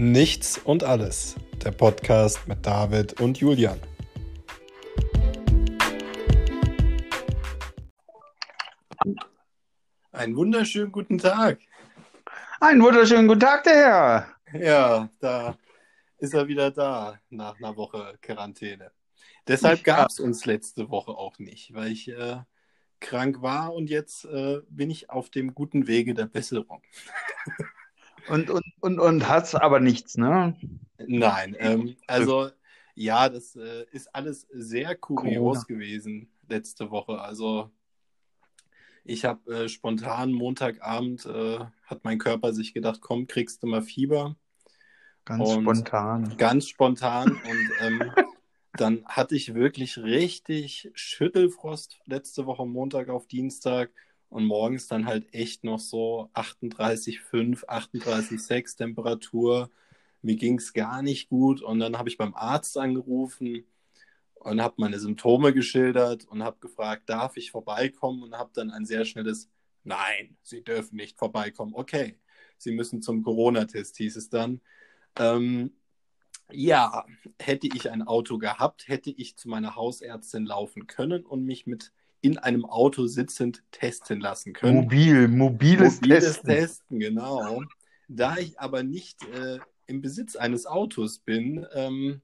Nichts und alles, der Podcast mit David und Julian. Einen wunderschönen guten Tag. Einen wunderschönen guten Tag, der Herr. Ja, da ist er wieder da nach einer Woche Quarantäne. Deshalb gab es uns letzte Woche auch nicht, weil ich äh, krank war und jetzt äh, bin ich auf dem guten Wege der Besserung. Und, und, und, und hat's aber nichts, ne? Nein, ähm, also ja, das äh, ist alles sehr kurios Corona. gewesen letzte Woche. Also ich habe äh, spontan Montagabend äh, hat mein Körper sich gedacht, komm, kriegst du mal Fieber. Ganz und spontan. Ganz spontan und ähm, dann hatte ich wirklich richtig Schüttelfrost letzte Woche Montag auf Dienstag und morgens dann halt echt noch so 38,5, 38,6 Temperatur. Mir ging es gar nicht gut und dann habe ich beim Arzt angerufen und habe meine Symptome geschildert und habe gefragt, darf ich vorbeikommen und habe dann ein sehr schnelles Nein, Sie dürfen nicht vorbeikommen. Okay, Sie müssen zum Corona-Test, hieß es dann. Ähm, ja, hätte ich ein Auto gehabt, hätte ich zu meiner Hausärztin laufen können und mich mit in einem Auto sitzend testen lassen können. Mobil, mobiles, mobiles Testen. Testen. genau. Da ich aber nicht äh, im Besitz eines Autos bin, ähm,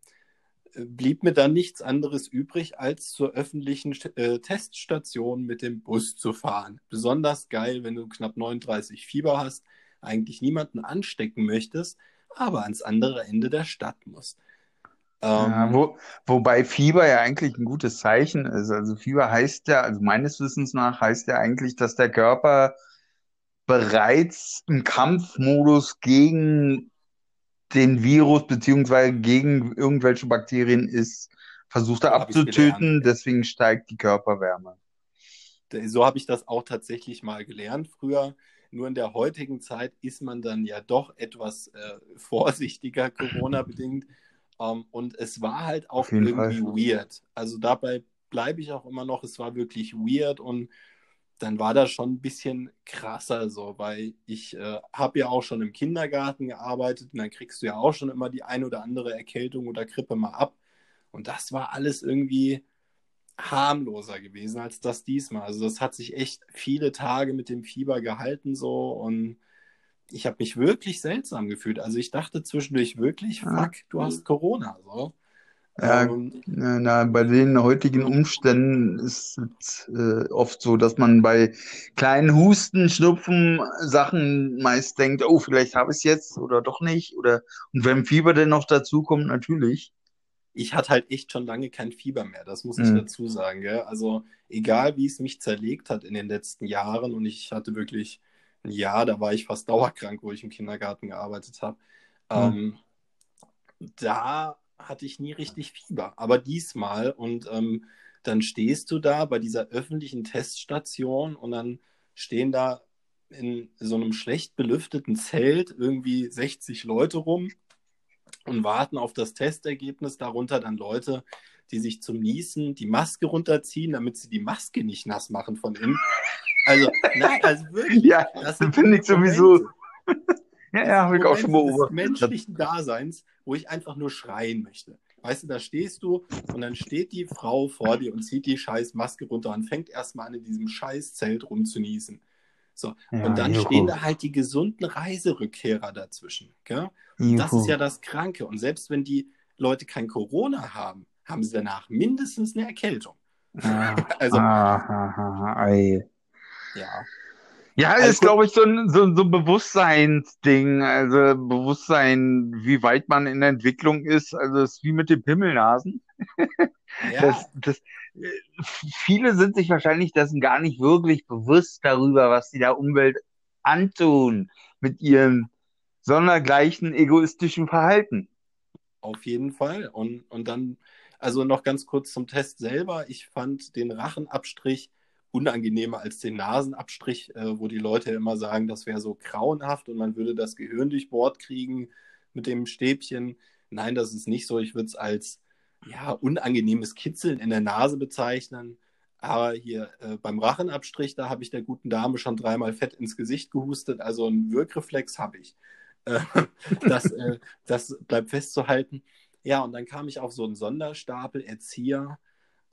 blieb mir dann nichts anderes übrig, als zur öffentlichen äh, Teststation mit dem Bus zu fahren. Besonders geil, wenn du knapp 39 Fieber hast, eigentlich niemanden anstecken möchtest, aber ans andere Ende der Stadt musst. Ja, ähm, wo, wobei Fieber ja eigentlich ein gutes Zeichen ist. Also Fieber heißt ja, also meines Wissens nach heißt ja eigentlich, dass der Körper bereits im Kampfmodus gegen den Virus beziehungsweise gegen irgendwelche Bakterien ist, versucht er abzutöten, deswegen steigt die Körperwärme. So habe ich das auch tatsächlich mal gelernt früher. Nur in der heutigen Zeit ist man dann ja doch etwas äh, vorsichtiger, Corona-bedingt. Um, ähm, und es war halt auch irgendwie Fall. weird. Also dabei bleibe ich auch immer noch, es war wirklich weird und dann war das schon ein bisschen krasser so, weil ich äh, habe ja auch schon im Kindergarten gearbeitet und dann kriegst du ja auch schon immer die ein oder andere Erkältung oder Grippe mal ab. Und das war alles irgendwie harmloser gewesen als das diesmal. Also das hat sich echt viele Tage mit dem Fieber gehalten so und ich habe mich wirklich seltsam gefühlt. Also ich dachte zwischendurch wirklich, fuck, du hast Corona. So. Ja, ähm, na, bei den heutigen Umständen ist es äh, oft so, dass man bei kleinen Husten, Schnupfen, Sachen meist denkt, oh, vielleicht habe ich es jetzt oder doch nicht. Oder und wenn Fieber denn noch dazu kommt, natürlich. Ich hatte halt echt schon lange kein Fieber mehr, das muss ich mhm. dazu sagen. Gell? Also egal, wie es mich zerlegt hat in den letzten Jahren und ich hatte wirklich Jahr, da war ich fast dauerkrank, wo ich im Kindergarten gearbeitet habe. Mhm. Ähm, da hatte ich nie richtig Fieber. Aber diesmal und ähm, dann stehst du da bei dieser öffentlichen Teststation und dann stehen da in so einem schlecht belüfteten Zelt irgendwie 60 Leute rum und warten auf das Testergebnis. Darunter dann Leute, die sich zum Niesen die Maske runterziehen, damit sie die Maske nicht nass machen von innen. Also, nein, also wirklich. Ja, das finde ich sowieso. ja, ja, habe ich auch schon beobachtet. menschlichen Daseins, wo ich einfach nur schreien möchte. Weißt du, da stehst du und dann steht die Frau vor dir und zieht die scheiß Maske runter und fängt erstmal an, in diesem scheiß Zelt rumzunießen. So, ja, und dann juhu. stehen da halt die gesunden Reiserückkehrer dazwischen. Gell? Das ist ja das Kranke. Und selbst wenn die Leute kein Corona haben, haben sie danach mindestens eine Erkältung. Ah, also, ah, ah, ja. Ja, also, ist, glaube ich, so ein, so, so ein Bewusstseinsding. Also Bewusstsein, wie weit man in der Entwicklung ist. Also es ist wie mit den Pimmelnasen. Ja. Das, das, viele sind sich wahrscheinlich dessen gar nicht wirklich bewusst darüber, was sie der Umwelt antun mit ihrem sondergleichen egoistischen Verhalten. Auf jeden Fall. Und, und dann, also noch ganz kurz zum Test selber. Ich fand den Rachenabstrich unangenehmer als den Nasenabstrich, äh, wo die Leute immer sagen, das wäre so grauenhaft und man würde das Gehirn durchbohrt kriegen mit dem Stäbchen. Nein, das ist nicht so. Ich würde es als ja, unangenehmes Kitzeln in der Nase bezeichnen. Aber hier äh, beim Rachenabstrich, da habe ich der guten Dame schon dreimal fett ins Gesicht gehustet. Also einen Wirkreflex habe ich. Äh, das, äh, das bleibt festzuhalten. Ja, und dann kam ich auf so einen Sonderstapel Erzieher.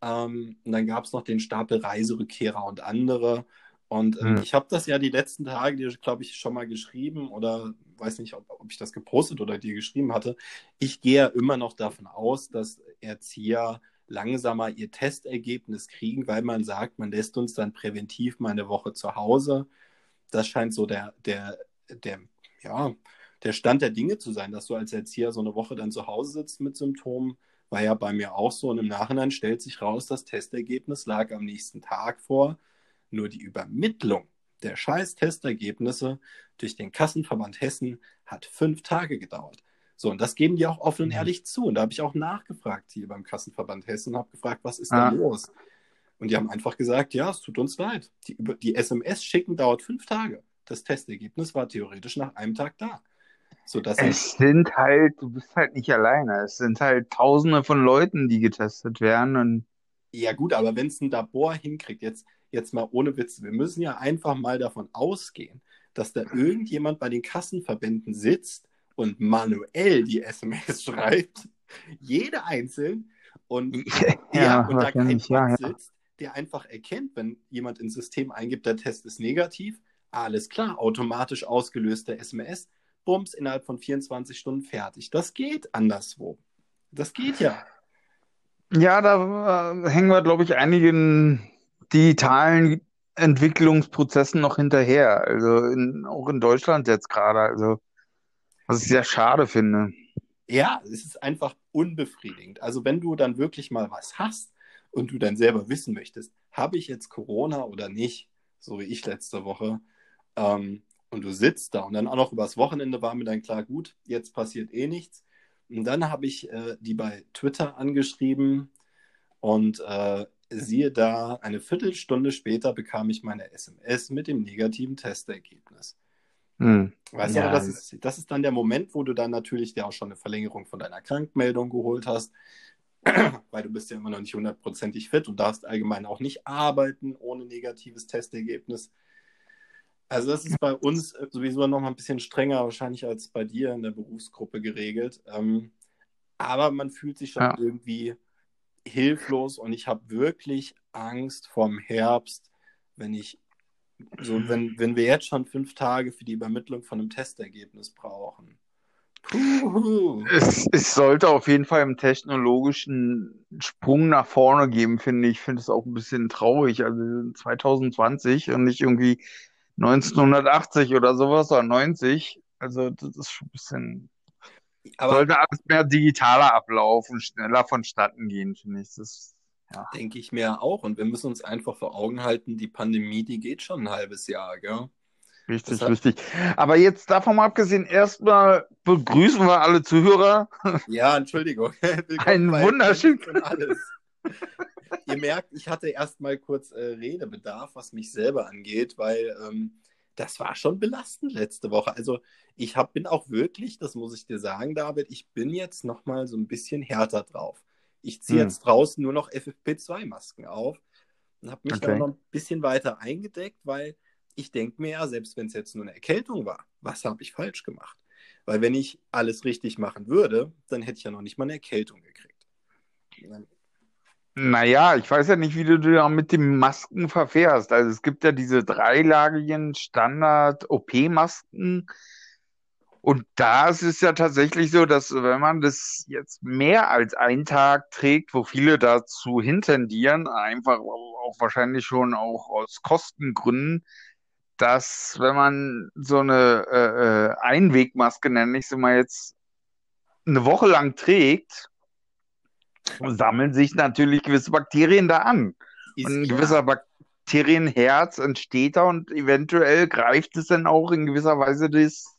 Ähm, und dann gab es noch den Stapel Reiserückkehrer und andere. Und äh, mhm. ich habe das ja die letzten Tage, glaube ich, schon mal geschrieben oder weiß nicht, ob, ob, ich das gepostet oder dir geschrieben hatte. Ich gehe ja immer noch davon aus, dass Erzieher langsamer ihr Testergebnis kriegen, weil man sagt, man lässt uns dann präventiv mal eine Woche zu Hause. Das scheint so der, der, der, ja, der Stand der Dinge zu sein, dass du als Erzieher so eine Woche dann zu Hause sitzt mit Symptomen. War ja bei mir auch so. Und im Nachhinein stellt sich raus, das Testergebnis lag am nächsten Tag vor. Nur die Übermittlung der scheiß Testergebnisse durch den Kassenverband Hessen hat fünf Tage gedauert. So, und das geben die auch offen und mhm. ehrlich zu. Und da habe ich auch nachgefragt hier beim Kassenverband Hessen und habe gefragt, was ist ah. da los? Und die haben einfach gesagt, ja, es tut uns leid. Die, die SMS schicken dauert fünf Tage. Das Testergebnis war theoretisch nach einem Tag da. So, dass es sind halt, du bist halt nicht alleine. Es sind halt tausende von Leuten, die getestet werden. Und ja, gut, aber wenn es ein Labor hinkriegt, jetzt, jetzt mal ohne Witz, wir müssen ja einfach mal davon ausgehen, dass da irgendjemand bei den Kassenverbänden sitzt und manuell die SMS schreibt, jede einzeln, und, ja, ja, und da kein ja, sitzt, der einfach erkennt, wenn jemand ins System eingibt, der Test ist negativ, alles klar, automatisch ausgelöste SMS, bums, innerhalb von 24 Stunden fertig. Das geht anderswo. Das geht ja. Ja, da äh, hängen wir, glaube ich, einigen digitalen Entwicklungsprozessen noch hinterher. Also in, auch in Deutschland jetzt gerade. Also was ich sehr schade finde. Ja, es ist einfach unbefriedigend. Also wenn du dann wirklich mal was hast und du dann selber wissen möchtest, habe ich jetzt Corona oder nicht, so wie ich letzte Woche, ähm, und du sitzt da und dann auch noch übers Wochenende war mir dann klar, gut, jetzt passiert eh nichts. Und dann habe ich äh, die bei Twitter angeschrieben und äh, siehe da, eine Viertelstunde später bekam ich meine SMS mit dem negativen Testergebnis. Hm. Weißt ja. du, das ist, das ist dann der Moment, wo du dann natürlich dir auch schon eine Verlängerung von deiner Krankmeldung geholt hast, weil du bist ja immer noch nicht hundertprozentig fit und darfst allgemein auch nicht arbeiten ohne negatives Testergebnis. Also das ist bei uns sowieso noch mal ein bisschen strenger wahrscheinlich als bei dir in der Berufsgruppe geregelt. Ähm, aber man fühlt sich schon ja. irgendwie hilflos und ich habe wirklich Angst vorm Herbst, wenn ich so, wenn, wenn wir jetzt schon fünf Tage für die Übermittlung von einem Testergebnis brauchen. Es, es, sollte auf jeden Fall im technologischen Sprung nach vorne geben, finde ich. Ich finde es auch ein bisschen traurig. Also 2020 und nicht irgendwie 1980 oder sowas oder 90. Also das ist schon ein bisschen. Aber sollte alles mehr digitaler ablaufen, schneller vonstatten gehen, finde ich. Das ja. Denke ich mir auch. Und wir müssen uns einfach vor Augen halten, die Pandemie, die geht schon ein halbes Jahr, gell? Richtig, hat... richtig. Aber jetzt davon mal abgesehen, erstmal begrüßen wir alle Zuhörer. Ja, Entschuldigung. Ein wunderschön. Ihr merkt, ich hatte erstmal kurz äh, Redebedarf, was mich selber angeht, weil ähm, das war schon belastend letzte Woche. Also ich hab, bin auch wirklich, das muss ich dir sagen, David, ich bin jetzt nochmal so ein bisschen härter drauf. Ich ziehe hm. jetzt draußen nur noch FFP2-Masken auf und habe mich okay. dann noch ein bisschen weiter eingedeckt, weil ich denke mir ja, selbst wenn es jetzt nur eine Erkältung war, was habe ich falsch gemacht? Weil wenn ich alles richtig machen würde, dann hätte ich ja noch nicht mal eine Erkältung gekriegt. Naja, ich weiß ja nicht, wie du da mit den Masken verfährst. Also es gibt ja diese dreilagigen Standard-OP-Masken, und da ist es ja tatsächlich so, dass wenn man das jetzt mehr als einen Tag trägt, wo viele dazu hintendieren, einfach auch wahrscheinlich schon auch aus Kostengründen, dass wenn man so eine äh, äh Einwegmaske, nenne ich sie mal jetzt, eine Woche lang trägt, sammeln sich natürlich gewisse Bakterien da an. Ist und ein gewisser Bakterienherz entsteht da und eventuell greift es dann auch in gewisser Weise das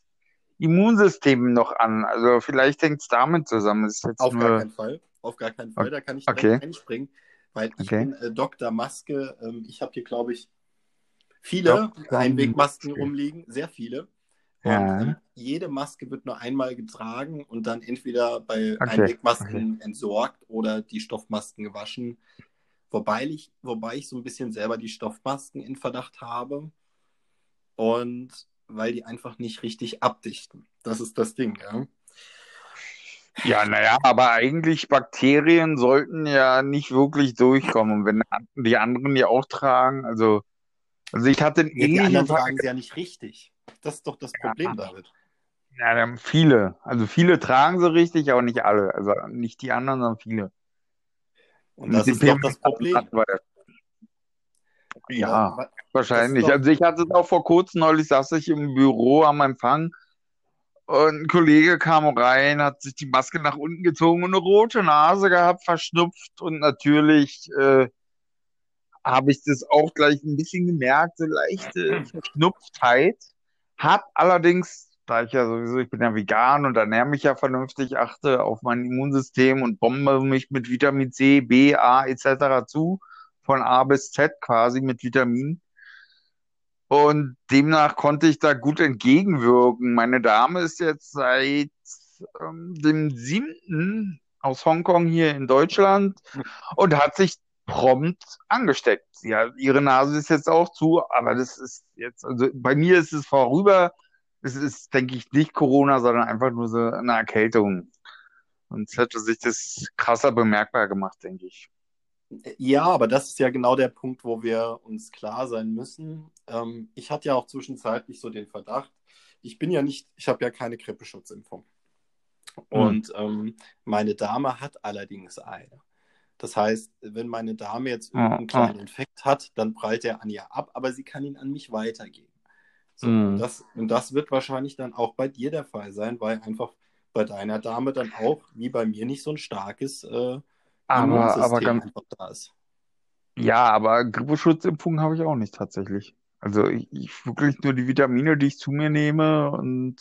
Immunsystem noch an. Also vielleicht hängt es damit zusammen. Auf nur... gar keinen Fall. Auf gar keinen Fall. Da kann ich okay. einspringen, weil ich okay. bin äh, Dr. Maske. Ähm, ich habe hier, glaube ich, viele. Einwegmasken rumliegen, sehr viele. Und ähm, jede Maske wird nur einmal getragen und dann entweder bei Einwegmasken entsorgt oder die Stoffmasken gewaschen. Wobei ich, wobei ich so ein bisschen selber die Stoffmasken in Verdacht habe. Und weil die einfach nicht richtig abdichten. Das ist das Ding, ja. Ja, naja, aber eigentlich Bakterien sollten ja nicht wirklich durchkommen. Und wenn die anderen die auch tragen, also, also ich hatte ja, Die anderen tragen sie ja nicht richtig. Das ist doch das Problem, ja. David. Ja, viele. Also viele tragen sie richtig, aber nicht alle. Also nicht die anderen, sondern viele. Und das ist doch das Problem. Ja, ja wahrscheinlich. Also ich hatte es auch vor kurzem, neulich saß ich im Büro am Empfang und ein Kollege kam rein, hat sich die Maske nach unten gezogen und eine rote Nase gehabt, verschnupft und natürlich äh, habe ich das auch gleich ein bisschen gemerkt, so leichte Verschnupftheit. Hab allerdings, da ich ja sowieso, ich bin ja vegan und ernähre mich ja vernünftig, achte auf mein Immunsystem und bombe mich mit Vitamin C, B, A etc. zu, von A bis Z quasi mit Vitaminen. Und demnach konnte ich da gut entgegenwirken. Meine Dame ist jetzt seit ähm, dem siebten aus Hongkong hier in Deutschland und hat sich prompt angesteckt. Ja, ihre Nase ist jetzt auch zu, aber das ist jetzt, also bei mir ist es vorüber. Es ist, denke ich, nicht Corona, sondern einfach nur so eine Erkältung. Und es hätte sich das krasser bemerkbar gemacht, denke ich. Ja, aber das ist ja genau der Punkt, wo wir uns klar sein müssen. Ähm, ich hatte ja auch zwischenzeitlich so den Verdacht, ich bin ja nicht, ich habe ja keine Grippeschutzimpfung. Hm. Und mhm. ähm, meine Dame hat allerdings eine. Das heißt, wenn meine Dame jetzt irgendeinen kleinen Infekt hat, dann prallt er an ihr ab, aber sie kann ihn an mich weitergeben. So, und, das, und das wird wahrscheinlich dann auch bei dir der Fall sein, weil einfach bei deiner Dame dann auch, wie bei mir, nicht so ein starkes äh, aber, aber ganz, da ist. Ja, aber Grippeschutzimpfung habe ich auch nicht tatsächlich. Also ich, ich, wirklich nur die Vitamine, die ich zu mir nehme und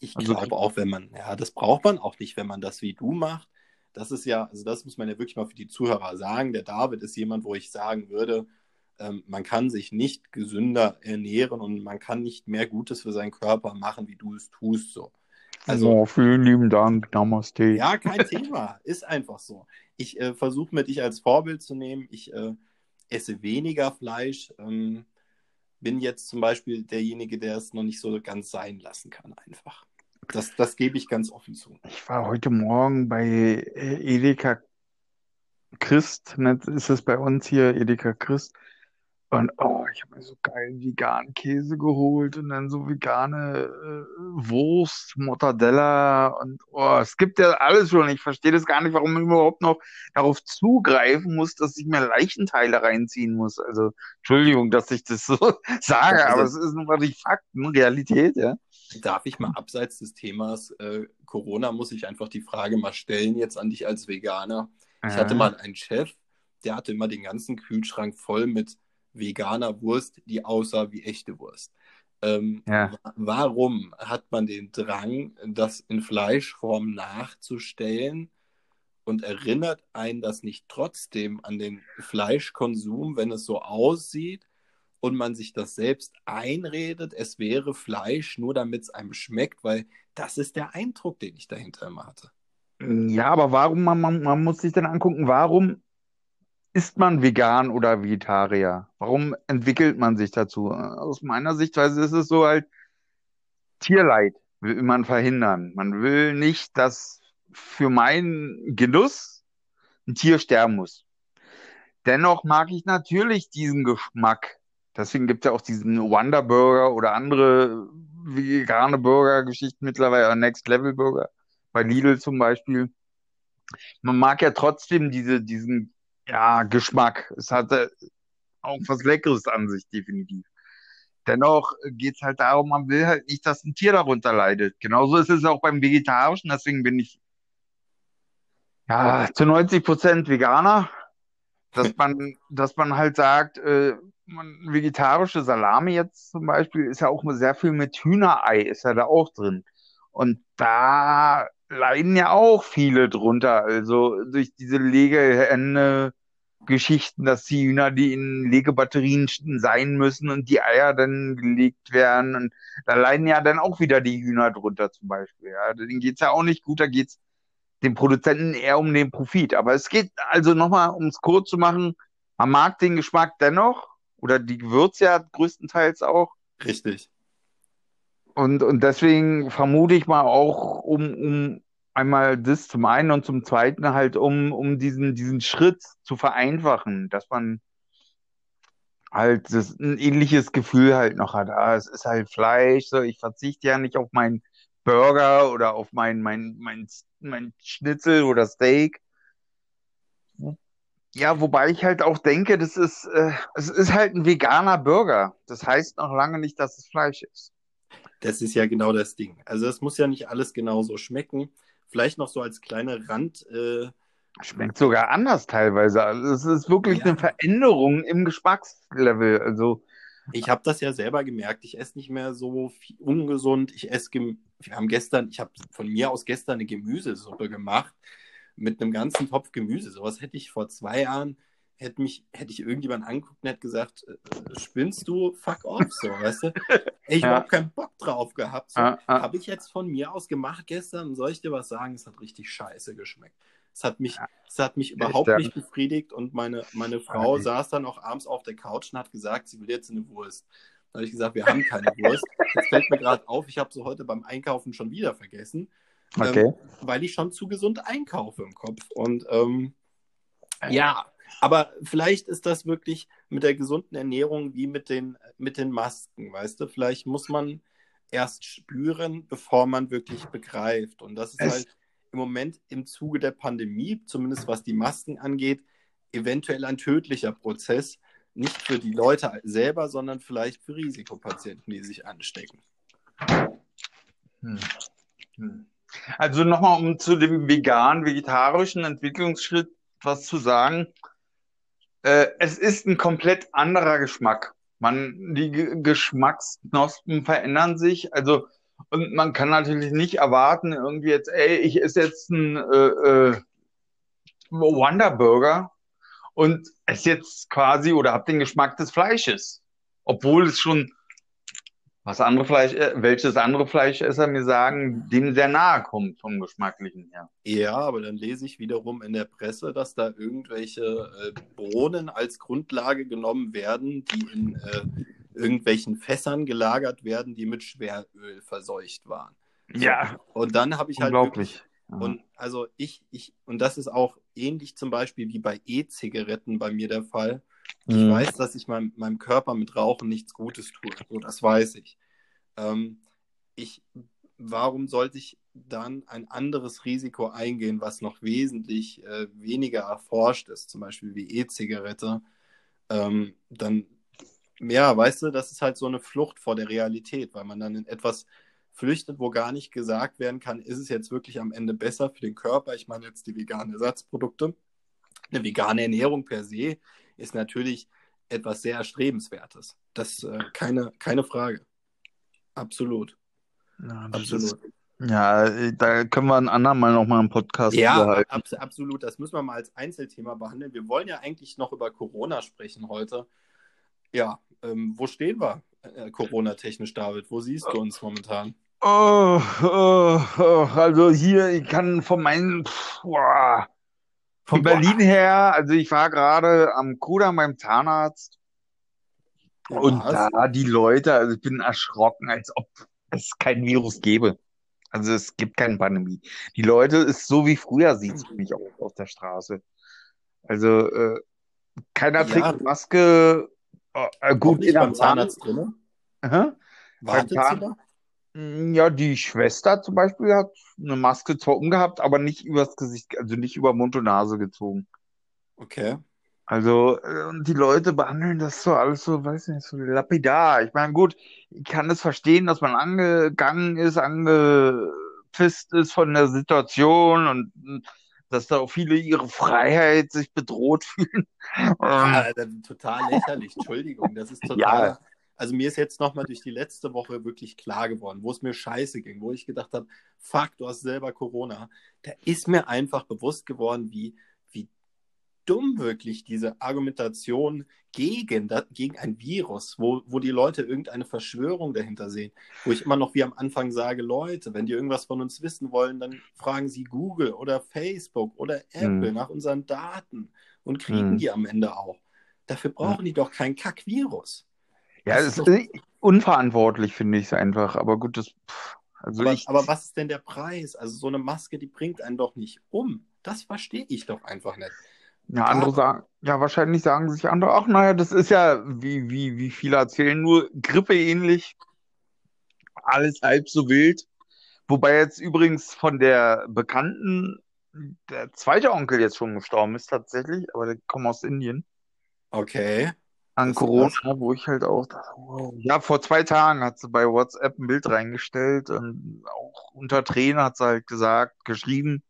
ich also, glaube auch, wenn man, ja, das braucht man auch nicht, wenn man das wie du macht. Das ist ja, also das muss man ja wirklich mal für die Zuhörer sagen. Der David ist jemand, wo ich sagen würde, ähm, man kann sich nicht gesünder ernähren und man kann nicht mehr Gutes für seinen Körper machen, wie du es tust. So. Also, oh, vielen lieben Dank, Namaste. Ja, kein Thema. Ist einfach so. Ich äh, versuche mir dich als Vorbild zu nehmen. Ich äh, esse weniger Fleisch. Ähm, bin jetzt zum Beispiel derjenige, der es noch nicht so ganz sein lassen kann, einfach. Das, das gebe ich ganz offen zu. Ich war heute Morgen bei äh, Edeka Christ, ne, ist es bei uns hier, Edeka Christ. Und oh, ich habe mir so geil veganen Käse geholt und dann so vegane äh, Wurst, Mortadella und oh, es gibt ja alles schon. Ich verstehe das gar nicht, warum man überhaupt noch darauf zugreifen muss, dass ich mir Leichenteile reinziehen muss. Also Entschuldigung, dass ich das so sage, aber es ist nun mal die Fakten, Realität, ja. Darf ich mal abseits des Themas äh, Corona, muss ich einfach die Frage mal stellen jetzt an dich als Veganer. Ich hatte mal einen Chef, der hatte immer den ganzen Kühlschrank voll mit veganer Wurst, die aussah wie echte Wurst. Ähm, ja. Warum hat man den Drang, das in Fleischform nachzustellen und erinnert einen das nicht trotzdem an den Fleischkonsum, wenn es so aussieht und man sich das selbst einredet, es wäre Fleisch, nur damit es einem schmeckt, weil das ist der Eindruck, den ich dahinter immer hatte. Ja, aber warum, man, man, man muss sich dann angucken, warum ist man vegan oder Vegetarier? Warum entwickelt man sich dazu? Aus meiner Sichtweise ist es so halt, Tierleid will man verhindern. Man will nicht, dass für meinen Genuss ein Tier sterben muss. Dennoch mag ich natürlich diesen Geschmack. Deswegen gibt es ja auch diesen Wonder Burger oder andere vegane Burger-Geschichten mittlerweile, Next Level Burger, bei Lidl zum Beispiel. Man mag ja trotzdem diese, diesen ja, Geschmack. Es hatte auch was Leckeres an sich, definitiv. Dennoch geht es halt darum, man will halt nicht, dass ein Tier darunter leidet. Genauso ist es auch beim Vegetarischen, deswegen bin ich ja zu 90 Prozent Veganer, dass man, dass man halt sagt, äh, man, vegetarische Salami jetzt zum Beispiel ist ja auch sehr viel mit Hühnerei, ist ja da auch drin. Und da leiden ja auch viele drunter, also durch diese Legehenne, Geschichten, dass die Hühner, die in Legebatterien sein müssen und die Eier dann gelegt werden. Und da leiden ja dann auch wieder die Hühner drunter zum Beispiel. Ja. Denen geht's ja auch nicht gut, da geht's dem Produzenten eher um den Profit. Aber es geht also nochmal, um es kurz zu machen, man mag den Geschmack dennoch oder die Gewürze ja größtenteils auch. Richtig. Und, und deswegen vermute ich mal auch, um, um einmal das zum einen und zum zweiten halt, um, um diesen, diesen Schritt zu vereinfachen, dass man halt das, ein ähnliches Gefühl halt noch hat. Ah, es ist halt Fleisch, so ich verzichte ja nicht auf meinen Burger oder auf mein, mein, mein, mein Schnitzel oder Steak. Ja, wobei ich halt auch denke, das ist, äh, es ist halt ein veganer Burger. Das heißt noch lange nicht, dass es Fleisch ist. Das ist ja genau das Ding. Also es muss ja nicht alles genauso schmecken. Vielleicht noch so als kleine Rand. Äh, Schmeckt sogar anders teilweise. Also es ist wirklich ja. eine Veränderung im Geschmackslevel. Also ich habe das ja selber gemerkt. Ich esse nicht mehr so ungesund. Ich esse, wir haben gestern, ich habe von mir aus gestern eine Gemüsesuppe gemacht mit einem ganzen Topf Gemüse. Sowas hätte ich vor zwei Jahren hätte mich, hätte ich irgendjemand angeguckt und hätte gesagt, äh, spinnst du, fuck off, so, weißt du? Ich ja. überhaupt keinen Bock drauf gehabt. So. Ah, ah. Habe ich jetzt von mir aus gemacht gestern und soll ich dir was sagen? Es hat richtig scheiße geschmeckt. Es hat mich, ja. es hat mich überhaupt nicht befriedigt und meine, meine Frau saß dann auch abends auf der Couch und hat gesagt, sie will jetzt eine Wurst. Dann habe ich gesagt, wir haben keine Wurst. Jetzt fällt mir gerade auf, ich habe sie heute beim Einkaufen schon wieder vergessen. Okay. Ähm, weil ich schon zu gesund einkaufe im Kopf. Und ähm, ja, aber vielleicht ist das wirklich mit der gesunden Ernährung wie mit den, mit den Masken, weißt du? Vielleicht muss man erst spüren, bevor man wirklich begreift. Und das ist es halt im Moment im Zuge der Pandemie, zumindest was die Masken angeht, eventuell ein tödlicher Prozess. Nicht für die Leute selber, sondern vielleicht für Risikopatienten, die sich anstecken. Hm. Hm. Also nochmal, um zu dem vegan-vegetarischen Entwicklungsschritt was zu sagen. Äh, es ist ein komplett anderer Geschmack. Man, die Geschmacksknospen verändern sich. Also, und man kann natürlich nicht erwarten, irgendwie jetzt, ey, ich esse jetzt ein äh, äh, Wonder Burger und esse jetzt quasi oder hab den Geschmack des Fleisches. Obwohl es schon was andere Fleisch, äh, welches andere Fleischesser mir sagen, dem sehr nahe kommt vom Geschmacklichen her. Ja, aber dann lese ich wiederum in der Presse, dass da irgendwelche äh, Bohnen als Grundlage genommen werden, die in äh, irgendwelchen Fässern gelagert werden, die mit Schweröl verseucht waren. Ja. Und dann habe ich halt unglaublich. Wirklich, und also ich, ich, und das ist auch ähnlich zum Beispiel wie bei E-Zigaretten bei mir der Fall. Ich mhm. weiß, dass ich meinem, meinem Körper mit Rauchen nichts Gutes tue. So, das weiß ich. Ähm, ich. Warum sollte ich dann ein anderes Risiko eingehen, was noch wesentlich äh, weniger erforscht ist, zum Beispiel wie E-Zigarette? Ähm, dann, ja, weißt du, das ist halt so eine Flucht vor der Realität, weil man dann in etwas flüchtet, wo gar nicht gesagt werden kann, ist es jetzt wirklich am Ende besser für den Körper? Ich meine jetzt die veganen Ersatzprodukte. Eine vegane Ernährung per se ist natürlich etwas sehr Erstrebenswertes. Das äh, keine, keine Frage. Absolut. Ja, absolut. Ist, ja, da können wir ein andermal nochmal einen Podcast Ja, ab, absolut. Das müssen wir mal als Einzelthema behandeln. Wir wollen ja eigentlich noch über Corona sprechen heute. Ja, ähm, wo stehen wir äh, Corona-technisch, David? Wo siehst du uns momentan? Oh, oh, oh, also hier, ich kann von meinen, pff, boah, von Berlin her, also ich war gerade am Kudamm beim Zahnarzt und Was? da die Leute, also ich bin erschrocken, als ob es kein Virus gäbe. Also es gibt keine Pandemie. Die Leute ist so wie früher sieht es mich auch auf der Straße. Also äh, keiner trägt ja. Maske. Äh, gut, in beim Zahnarzt drin. Wartet sie da? Hm, ja, die Schwester zum Beispiel hat eine Maske zwar umgehabt, aber nicht übers Gesicht, also nicht über Mund und Nase gezogen. Okay. Also, äh, und die Leute behandeln das so alles so, weiß nicht, so lapidar. Ich meine, gut, ich kann es verstehen, dass man angegangen ist, angepisst ist von der Situation und hm, dass da auch viele ihre Freiheit sich bedroht fühlen. Ja, total lächerlich, Entschuldigung, das ist total. Ja also mir ist jetzt nochmal durch die letzte Woche wirklich klar geworden, wo es mir scheiße ging, wo ich gedacht habe, fuck, du hast selber Corona. Da ist mir einfach bewusst geworden, wie, wie dumm wirklich diese Argumentation gegen, gegen ein Virus, wo, wo die Leute irgendeine Verschwörung dahinter sehen, wo ich immer noch wie am Anfang sage, Leute, wenn die irgendwas von uns wissen wollen, dann fragen sie Google oder Facebook oder Apple hm. nach unseren Daten und kriegen hm. die am Ende auch. Dafür brauchen hm. die doch kein Kack-Virus. Ja, es ist doch... unverantwortlich, finde ich es einfach. Aber gut, das. Also aber, ich... aber was ist denn der Preis? Also so eine Maske, die bringt einen doch nicht um. Das verstehe ich doch einfach nicht. Ja, andere sagen, ja, wahrscheinlich sagen sich andere, ach, naja, das ist ja, wie, wie, wie viele erzählen, nur Grippe ähnlich. Alles halb so wild. Wobei jetzt übrigens von der Bekannten der zweite Onkel jetzt schon gestorben ist, tatsächlich, aber der kommt aus Indien. Okay. An Corona, wo ich halt auch dachte, wow. Ja, vor zwei Tagen hat sie bei WhatsApp ein Bild reingestellt und auch unter Tränen hat sie halt gesagt, geschrieben,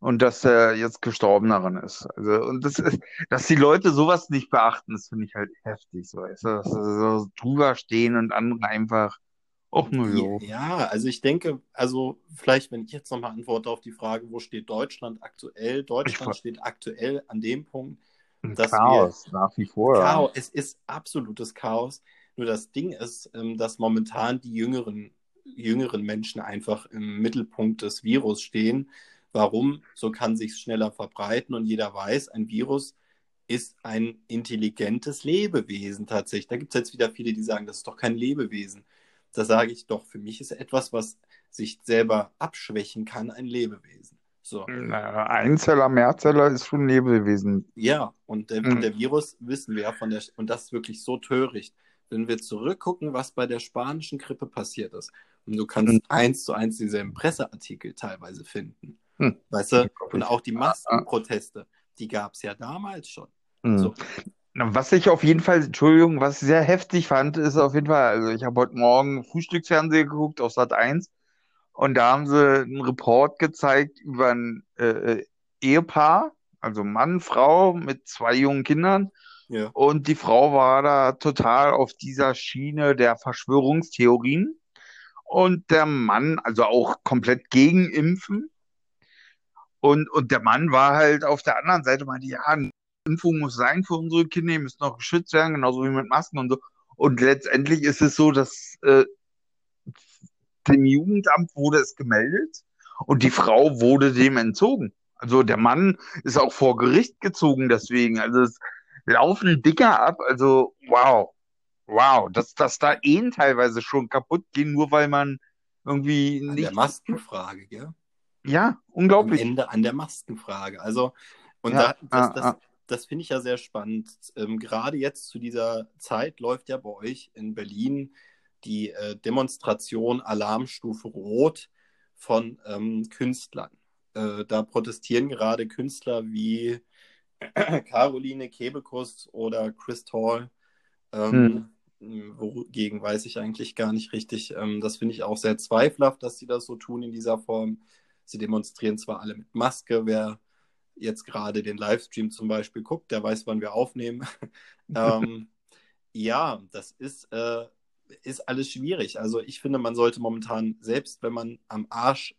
und dass er jetzt gestorben daran ist. Also, und das ist, dass die Leute sowas nicht beachten, das finde ich halt heftig, so, weißt du, dass sie so drüber stehen und andere einfach, auch nur so. Ja, also ich denke, also vielleicht, wenn ich jetzt nochmal antworte auf die Frage, wo steht Deutschland aktuell? Deutschland ich steht aktuell an dem Punkt, Chaos, wir, nach wie vor. Chaos, es ist absolutes Chaos. Nur das Ding ist, ähm, dass momentan die jüngeren, jüngeren Menschen einfach im Mittelpunkt des Virus stehen Warum? So kann sich schneller verbreiten und jeder weiß, ein Virus ist ein intelligentes Lebewesen tatsächlich. Da gibt es jetzt wieder viele, die sagen, das ist doch kein Lebewesen. Da sage ich doch, für mich ist etwas, was sich selber abschwächen kann, ein Lebewesen. So. Naja, Einzeller, Mehrzeller ist schon ein Lebewesen. Ja, und der, mhm. der Virus wissen wir ja von der, und das ist wirklich so töricht. Wenn wir zurückgucken, was bei der spanischen Grippe passiert ist, und du kannst mhm. eins zu eins dieselben Presseartikel teilweise finden. Hm. Weißt du? Und auch die Maskenproteste, die gab es ja damals schon. Hm. So. Was ich auf jeden Fall, Entschuldigung, was ich sehr heftig fand, ist auf jeden Fall, also ich habe heute Morgen Frühstücksfernsehen geguckt auf Sat 1 und da haben sie einen Report gezeigt über ein äh, äh, Ehepaar, also Mann, Frau mit zwei jungen Kindern. Ja. Und die Frau war da total auf dieser Schiene der Verschwörungstheorien. Und der Mann, also auch komplett gegen Impfen. Und, und der Mann war halt auf der anderen Seite, meinte, ja, Impfung muss sein für unsere Kinder, die müssen noch geschützt werden, genauso wie mit Masken und so. Und letztendlich ist es so, dass äh, dem Jugendamt wurde es gemeldet und die Frau wurde dem entzogen. Also der Mann ist auch vor Gericht gezogen deswegen. Also es laufen Dicker ab. Also wow, wow, dass, dass da Ehen teilweise schon kaputt gehen, nur weil man irgendwie nicht... An der Maskenfrage, gell? Ja, unglaublich. Am Ende an der Maskenfrage. Also, und ja, da, das, das, das, das finde ich ja sehr spannend. Ähm, gerade jetzt zu dieser Zeit läuft ja bei euch in Berlin die äh, Demonstration Alarmstufe Rot von ähm, Künstlern. Äh, da protestieren gerade Künstler wie Caroline Kebekus oder Chris Hall. Ähm, hm. Wogegen weiß ich eigentlich gar nicht richtig. Ähm, das finde ich auch sehr zweifelhaft, dass sie das so tun in dieser Form. Sie demonstrieren zwar alle mit Maske, wer jetzt gerade den Livestream zum Beispiel guckt, der weiß, wann wir aufnehmen. ähm, ja, das ist, äh, ist alles schwierig. Also ich finde, man sollte momentan, selbst wenn man am Arsch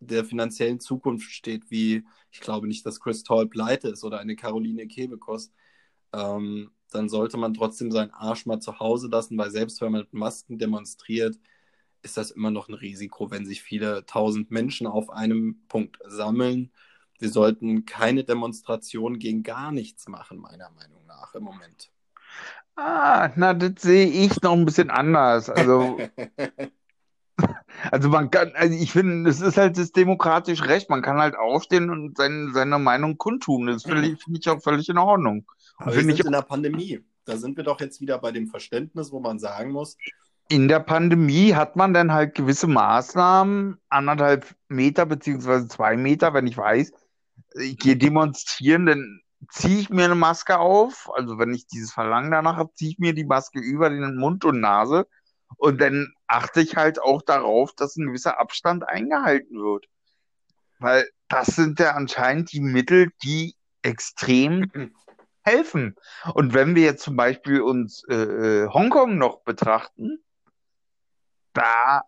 der finanziellen Zukunft steht, wie ich glaube nicht, dass Chris Toll pleite ist oder eine Caroline Kebekos, ähm, dann sollte man trotzdem seinen Arsch mal zu Hause lassen, weil selbst wenn man mit Masken demonstriert, ist das immer noch ein Risiko, wenn sich viele tausend Menschen auf einem Punkt sammeln. Wir sollten keine Demonstration gegen gar nichts machen, meiner Meinung nach, im Moment. Ah, na, das sehe ich noch ein bisschen anders. Also, also man kann, also ich finde, es ist halt das demokratische Recht. Man kann halt aufstehen und sein, seine Meinung kundtun. Das finde ich, find ich auch völlig in Ordnung. Aber wir sind in der Pandemie. Da sind wir doch jetzt wieder bei dem Verständnis, wo man sagen muss, in der Pandemie hat man dann halt gewisse Maßnahmen, anderthalb Meter beziehungsweise zwei Meter, wenn ich weiß, ich gehe demonstrieren, dann ziehe ich mir eine Maske auf. Also wenn ich dieses Verlangen danach habe, ziehe ich mir die Maske über den Mund und Nase. Und dann achte ich halt auch darauf, dass ein gewisser Abstand eingehalten wird. Weil das sind ja anscheinend die Mittel, die extrem helfen. Und wenn wir jetzt zum Beispiel uns äh, äh Hongkong noch betrachten, da,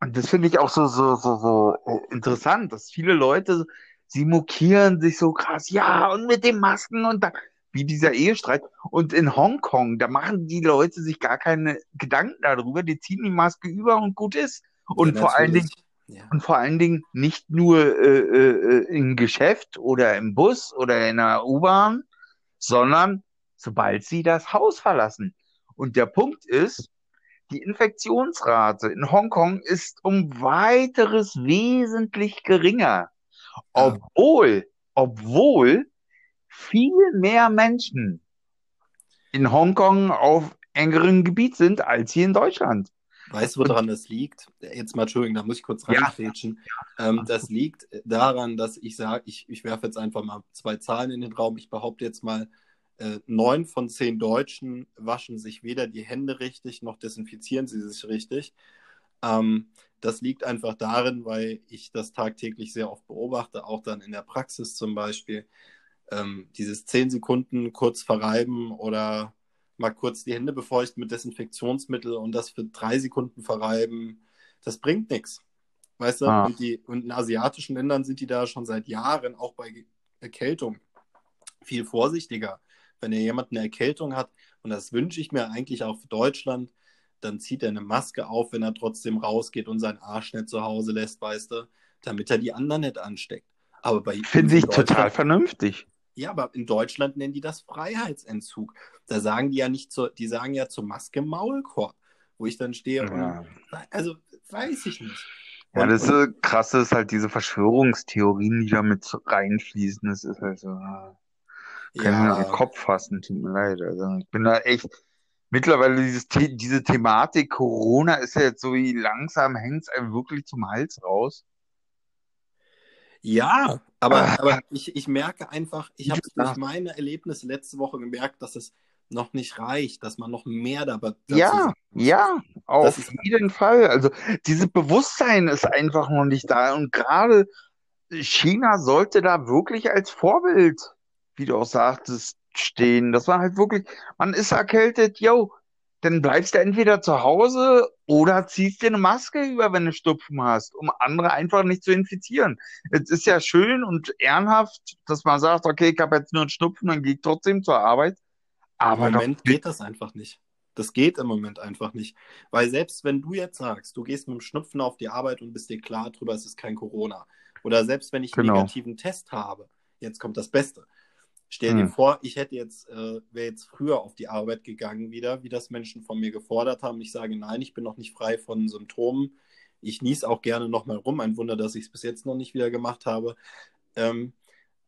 und das finde ich auch so, so, so, so äh, interessant, dass viele Leute, sie mokieren sich so krass, ja, und mit den Masken und da, wie dieser Ehestreit. Und in Hongkong, da machen die Leute sich gar keine Gedanken darüber, die ziehen die Maske über und gut ist. Und ja, vor allen Dingen, ja. und vor allen Dingen nicht nur äh, äh, im Geschäft oder im Bus oder in der U-Bahn, sondern sobald sie das Haus verlassen. Und der Punkt ist, die Infektionsrate in Hongkong ist um weiteres wesentlich geringer. Obwohl, obwohl viel mehr Menschen in Hongkong auf engerem Gebiet sind als hier in Deutschland. Weißt du, woran das liegt? Jetzt mal, Entschuldigung, da muss ich kurz reinfätschen. Ja. Ähm, das liegt daran, dass ich sage, ich, ich werfe jetzt einfach mal zwei Zahlen in den Raum. Ich behaupte jetzt mal, äh, neun von zehn Deutschen waschen sich weder die Hände richtig, noch desinfizieren sie sich richtig. Ähm, das liegt einfach darin, weil ich das tagtäglich sehr oft beobachte, auch dann in der Praxis zum Beispiel. Ähm, dieses zehn Sekunden kurz verreiben oder mal kurz die Hände befeuchten mit Desinfektionsmittel und das für drei Sekunden verreiben, das bringt nichts. Weißt du? Ah. Und, die, und in asiatischen Ländern sind die da schon seit Jahren, auch bei Erkältung, viel vorsichtiger. Wenn er jemand eine Erkältung hat, und das wünsche ich mir eigentlich auch für Deutschland, dann zieht er eine Maske auf, wenn er trotzdem rausgeht und seinen Arsch nicht zu Hause lässt, weißt du, damit er die anderen nicht ansteckt. Aber bei Finde ich total vernünftig. Ja, aber in Deutschland nennen die das Freiheitsentzug. Da sagen die ja nicht zur, die sagen ja zur Maske Maulkorb, wo ich dann stehe ja. und, also weiß ich nicht. Ja, das ist, krasse ist halt diese Verschwörungstheorien, die da mit reinfließen. Das ist halt so, ah, kann ja. mir auf den Kopf fassen, tut mir leid. Also ich bin da echt, mittlerweile dieses, diese Thematik Corona ist ja jetzt so wie langsam hängt es einem wirklich zum Hals raus. Ja, aber, ah. aber ich, ich merke einfach, ich habe durch meine Erlebnisse letzte Woche gemerkt, dass es noch nicht reicht, dass man noch mehr dabei. Ja, ja, auf jeden Fall. Also dieses Bewusstsein ist einfach noch nicht da. Und gerade China sollte da wirklich als Vorbild, wie du auch sagtest, stehen. Das war halt wirklich, man ist erkältet, yo, dann bleibst du entweder zu Hause oder ziehst dir eine Maske über, wenn du Stupfen hast, um andere einfach nicht zu infizieren. Es ist ja schön und ehrenhaft, dass man sagt, okay, ich habe jetzt nur einen Schnupfen, dann gehe ich trotzdem zur Arbeit. Aber im Moment geht das einfach nicht. Das geht im Moment einfach nicht. Weil selbst wenn du jetzt sagst, du gehst mit dem Schnupfen auf die Arbeit und bist dir klar drüber, es ist kein Corona. Oder selbst wenn ich einen genau. negativen Test habe, jetzt kommt das Beste. Stell dir hm. vor, ich hätte jetzt, äh, wäre jetzt früher auf die Arbeit gegangen wieder, wie das Menschen von mir gefordert haben. Ich sage, nein, ich bin noch nicht frei von Symptomen. Ich nies auch gerne nochmal rum. Ein Wunder, dass ich es bis jetzt noch nicht wieder gemacht habe. Ähm,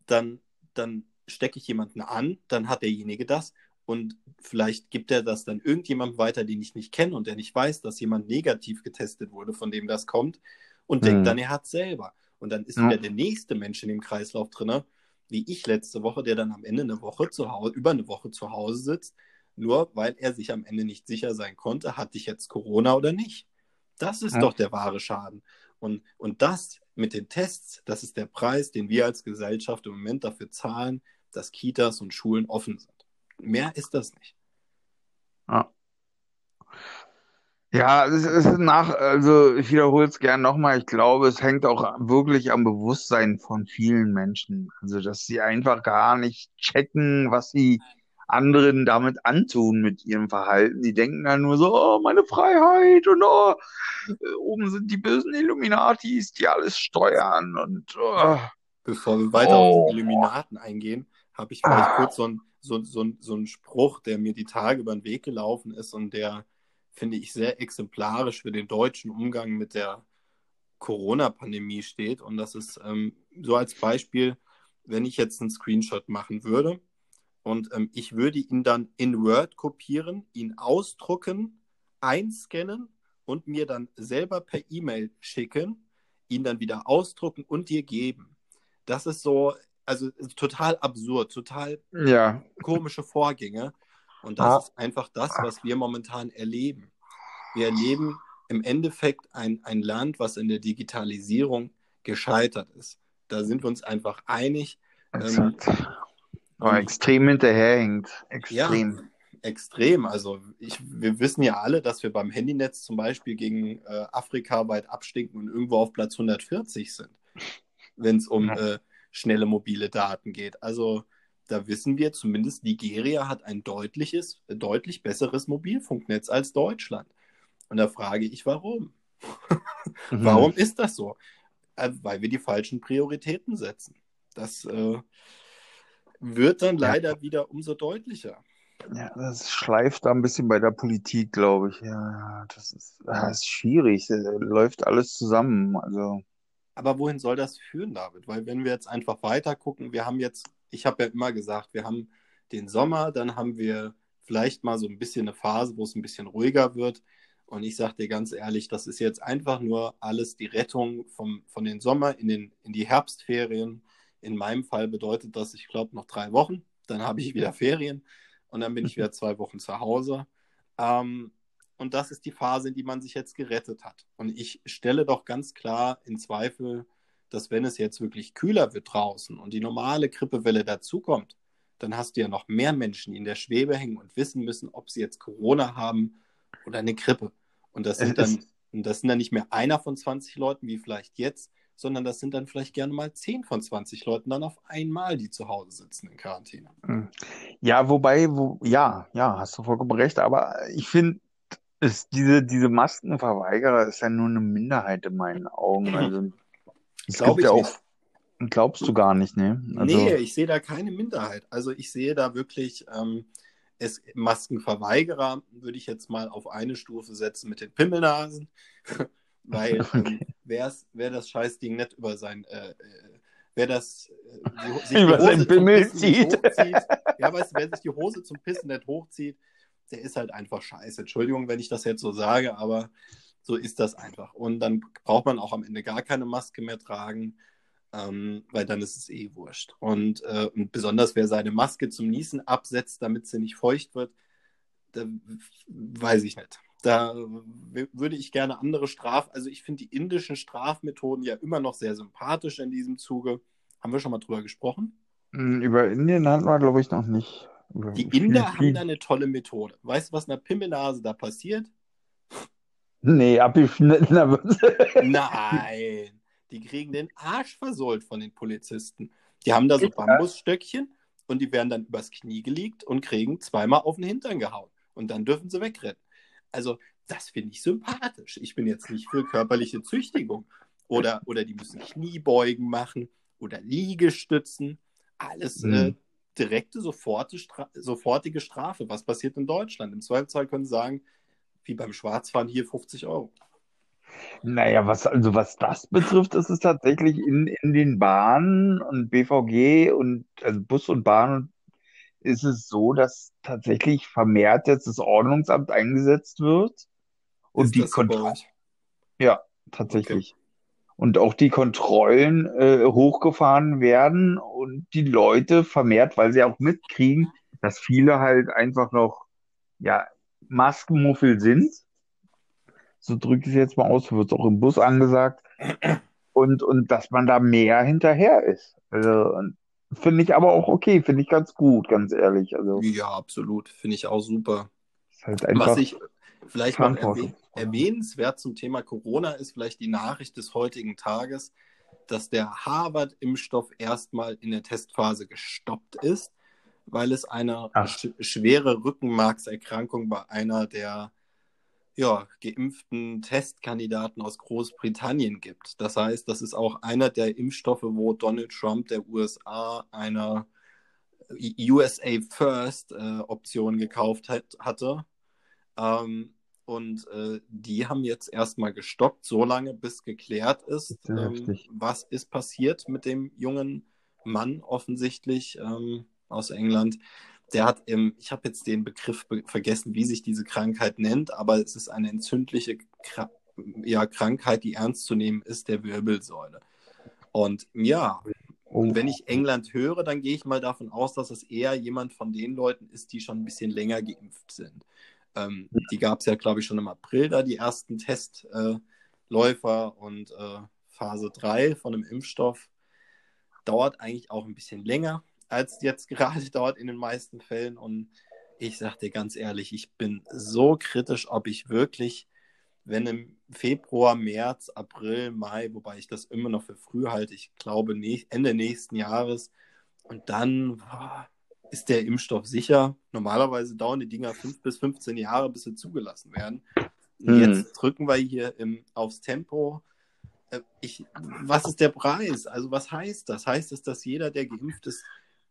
dann, dann stecke ich jemanden an, dann hat derjenige das und vielleicht gibt er das dann irgendjemandem weiter, den ich nicht kenne und der nicht weiß, dass jemand negativ getestet wurde, von dem das kommt und hm. denkt dann, er hat selber. Und dann ist ja. wieder der nächste Mensch in dem Kreislauf drin wie ich letzte Woche, der dann am Ende eine Woche zu Hause, über eine Woche zu Hause sitzt, nur weil er sich am Ende nicht sicher sein konnte, hatte ich jetzt Corona oder nicht. Das ist ja. doch der wahre Schaden. Und, und das mit den Tests, das ist der Preis, den wir als Gesellschaft im Moment dafür zahlen, dass Kitas und Schulen offen sind. Mehr ist das nicht. Ja. Ja, es ist nach, also ich wiederhole es gern nochmal, ich glaube, es hängt auch wirklich am Bewusstsein von vielen Menschen. Also, dass sie einfach gar nicht checken, was sie anderen damit antun mit ihrem Verhalten. Sie denken dann nur so, oh, meine Freiheit und oh, oben sind die bösen Illuminatis, die alles steuern und oh. Bevor wir weiter oh. auf die Illuminaten eingehen, habe ich vielleicht ah. kurz so einen so, so, so einen Spruch, der mir die Tage über den Weg gelaufen ist und der finde ich, sehr exemplarisch für den deutschen Umgang mit der Corona-Pandemie steht. Und das ist ähm, so als Beispiel, wenn ich jetzt einen Screenshot machen würde und ähm, ich würde ihn dann in Word kopieren, ihn ausdrucken, einscannen und mir dann selber per E-Mail schicken, ihn dann wieder ausdrucken und dir geben. Das ist so, also total absurd, total ja. komische Vorgänge. Und das ah. ist einfach das, was wir momentan erleben. Wir erleben im Endeffekt ein, ein Land, was in der Digitalisierung gescheitert ist. Da sind wir uns einfach einig. Ähm, Aber extrem hinterherhängt. Extrem. Ja, extrem. Also ich, wir wissen ja alle, dass wir beim Handynetz zum Beispiel gegen äh, Afrika weit abstinken und irgendwo auf Platz 140 sind, wenn es um ja. äh, schnelle mobile Daten geht. Also da wissen wir zumindest, Nigeria hat ein deutliches, deutlich besseres Mobilfunknetz als Deutschland. Und da frage ich, warum? mhm. Warum ist das so? Äh, weil wir die falschen Prioritäten setzen. Das äh, wird dann leider ja. wieder umso deutlicher. Ja, das schleift da ein bisschen bei der Politik, glaube ich. Ja, das ist, das ist schwierig. Das läuft alles zusammen. Also. Aber wohin soll das führen, David? Weil wenn wir jetzt einfach weiter gucken, wir haben jetzt, ich habe ja immer gesagt, wir haben den Sommer, dann haben wir vielleicht mal so ein bisschen eine Phase, wo es ein bisschen ruhiger wird. Und ich sage dir ganz ehrlich, das ist jetzt einfach nur alles die Rettung vom, von den Sommer in, den, in die Herbstferien. In meinem Fall bedeutet das, ich glaube, noch drei Wochen. Dann habe ich wieder Ferien und dann bin ich wieder zwei Wochen zu Hause. Ähm, und das ist die Phase, in die man sich jetzt gerettet hat. Und ich stelle doch ganz klar in Zweifel, dass wenn es jetzt wirklich kühler wird draußen und die normale Grippewelle dazukommt, dann hast du ja noch mehr Menschen, die in der Schwebe hängen und wissen müssen, ob sie jetzt Corona haben oder eine Grippe. Und das sind dann, das sind dann nicht mehr einer von 20 Leuten, wie vielleicht jetzt, sondern das sind dann vielleicht gerne mal 10 von 20 Leuten dann auf einmal, die zu Hause sitzen in Quarantäne. Hm. Ja, wobei, wo, ja, ja, hast du vollkommen recht, aber ich finde, diese, diese Maskenverweigerer ist ja nur eine Minderheit in meinen Augen. Also, es Glaube ich ja auch, nicht. glaubst du gar nicht, ne? Also, nee, ich sehe da keine Minderheit. Also ich sehe da wirklich, ähm, es, Maskenverweigerer würde ich jetzt mal auf eine Stufe setzen mit den Pimmelnasen. Weil okay. ähm, wer das Scheißding nicht über sein, äh, äh wer das äh, sich über sein Pimmel zieht. ja, weißt du, wer sich die Hose zum Pissen nicht hochzieht, der ist halt einfach scheiße. Entschuldigung, wenn ich das jetzt so sage, aber so ist das einfach. Und dann braucht man auch am Ende gar keine Maske mehr tragen, ähm, weil dann ist es eh wurscht. Und, äh, und besonders wer seine Maske zum Niesen absetzt, damit sie nicht feucht wird, da, weiß ich nicht. Da würde ich gerne andere Straf, also ich finde die indischen Strafmethoden ja immer noch sehr sympathisch in diesem Zuge. Haben wir schon mal drüber gesprochen? Hm, über Indien hatten wir, glaube ich, noch nicht. Die Inder haben da eine tolle Methode. Weißt du, was einer Pimmelnase da passiert? Nee, abgeschnitten. Nein, die kriegen den Arsch versohlt von den Polizisten. Die haben da so Bambusstöckchen und die werden dann übers Knie gelegt und kriegen zweimal auf den Hintern gehauen. Und dann dürfen sie wegrennen. Also, das finde ich sympathisch. Ich bin jetzt nicht für körperliche Züchtigung. Oder, oder die müssen Kniebeugen machen oder Liegestützen. Alles mhm. äh, direkte, sofortige, Stra sofortige Strafe. Was passiert in Deutschland? Im Zweifelsfall können sie sagen, wie beim Schwarzfahren hier 50 Euro. Naja, was, also was das betrifft, ist es tatsächlich in, in den Bahnen und BVG und also Bus und Bahn ist es so, dass tatsächlich vermehrt jetzt das Ordnungsamt eingesetzt wird und ist die Kontrollen. Ja, tatsächlich. Okay. Und auch die Kontrollen äh, hochgefahren werden und die Leute vermehrt, weil sie auch mitkriegen, dass viele halt einfach noch ja, Maskenmuffel sind. So drücke ich es jetzt mal aus, wird auch im Bus angesagt. Und, und dass man da mehr hinterher ist. Also, Finde ich aber auch okay, finde ich ganz gut, ganz ehrlich. Also, ja, absolut. Finde ich auch super. Halt Was ich vielleicht mal erwäh erwähnenswert zum Thema Corona ist, vielleicht die Nachricht des heutigen Tages, dass der Harvard-Impfstoff erstmal in der Testphase gestoppt ist, weil es eine sch schwere Rückenmarkserkrankung bei einer der ja, geimpften Testkandidaten aus Großbritannien gibt. Das heißt, das ist auch einer der Impfstoffe, wo Donald Trump der USA eine USA First äh, Option gekauft hat, hatte. Ähm, und äh, die haben jetzt erstmal gestoppt, solange bis geklärt ist, ähm, was ist passiert mit dem jungen Mann offensichtlich ähm, aus England. Der hat, im, ich habe jetzt den Begriff be vergessen, wie sich diese Krankheit nennt, aber es ist eine entzündliche Kra ja, Krankheit, die ernst zu nehmen ist, der Wirbelsäule. Und ja, und wenn ich England höre, dann gehe ich mal davon aus, dass es eher jemand von den Leuten ist, die schon ein bisschen länger geimpft sind. Ähm, die gab es ja, glaube ich, schon im April da, die ersten Testläufer äh, und äh, Phase 3 von einem Impfstoff. Dauert eigentlich auch ein bisschen länger als jetzt gerade dort in den meisten Fällen. Und ich sage dir ganz ehrlich, ich bin so kritisch, ob ich wirklich, wenn im Februar, März, April, Mai, wobei ich das immer noch für früh halte, ich glaube Ende nächsten Jahres, und dann boah, ist der Impfstoff sicher. Normalerweise dauern die Dinger 5 bis 15 Jahre, bis sie zugelassen werden. Und mhm. jetzt drücken wir hier im, aufs Tempo. Äh, ich, was ist der Preis? Also was heißt das? Heißt es, dass jeder, der geimpft ist,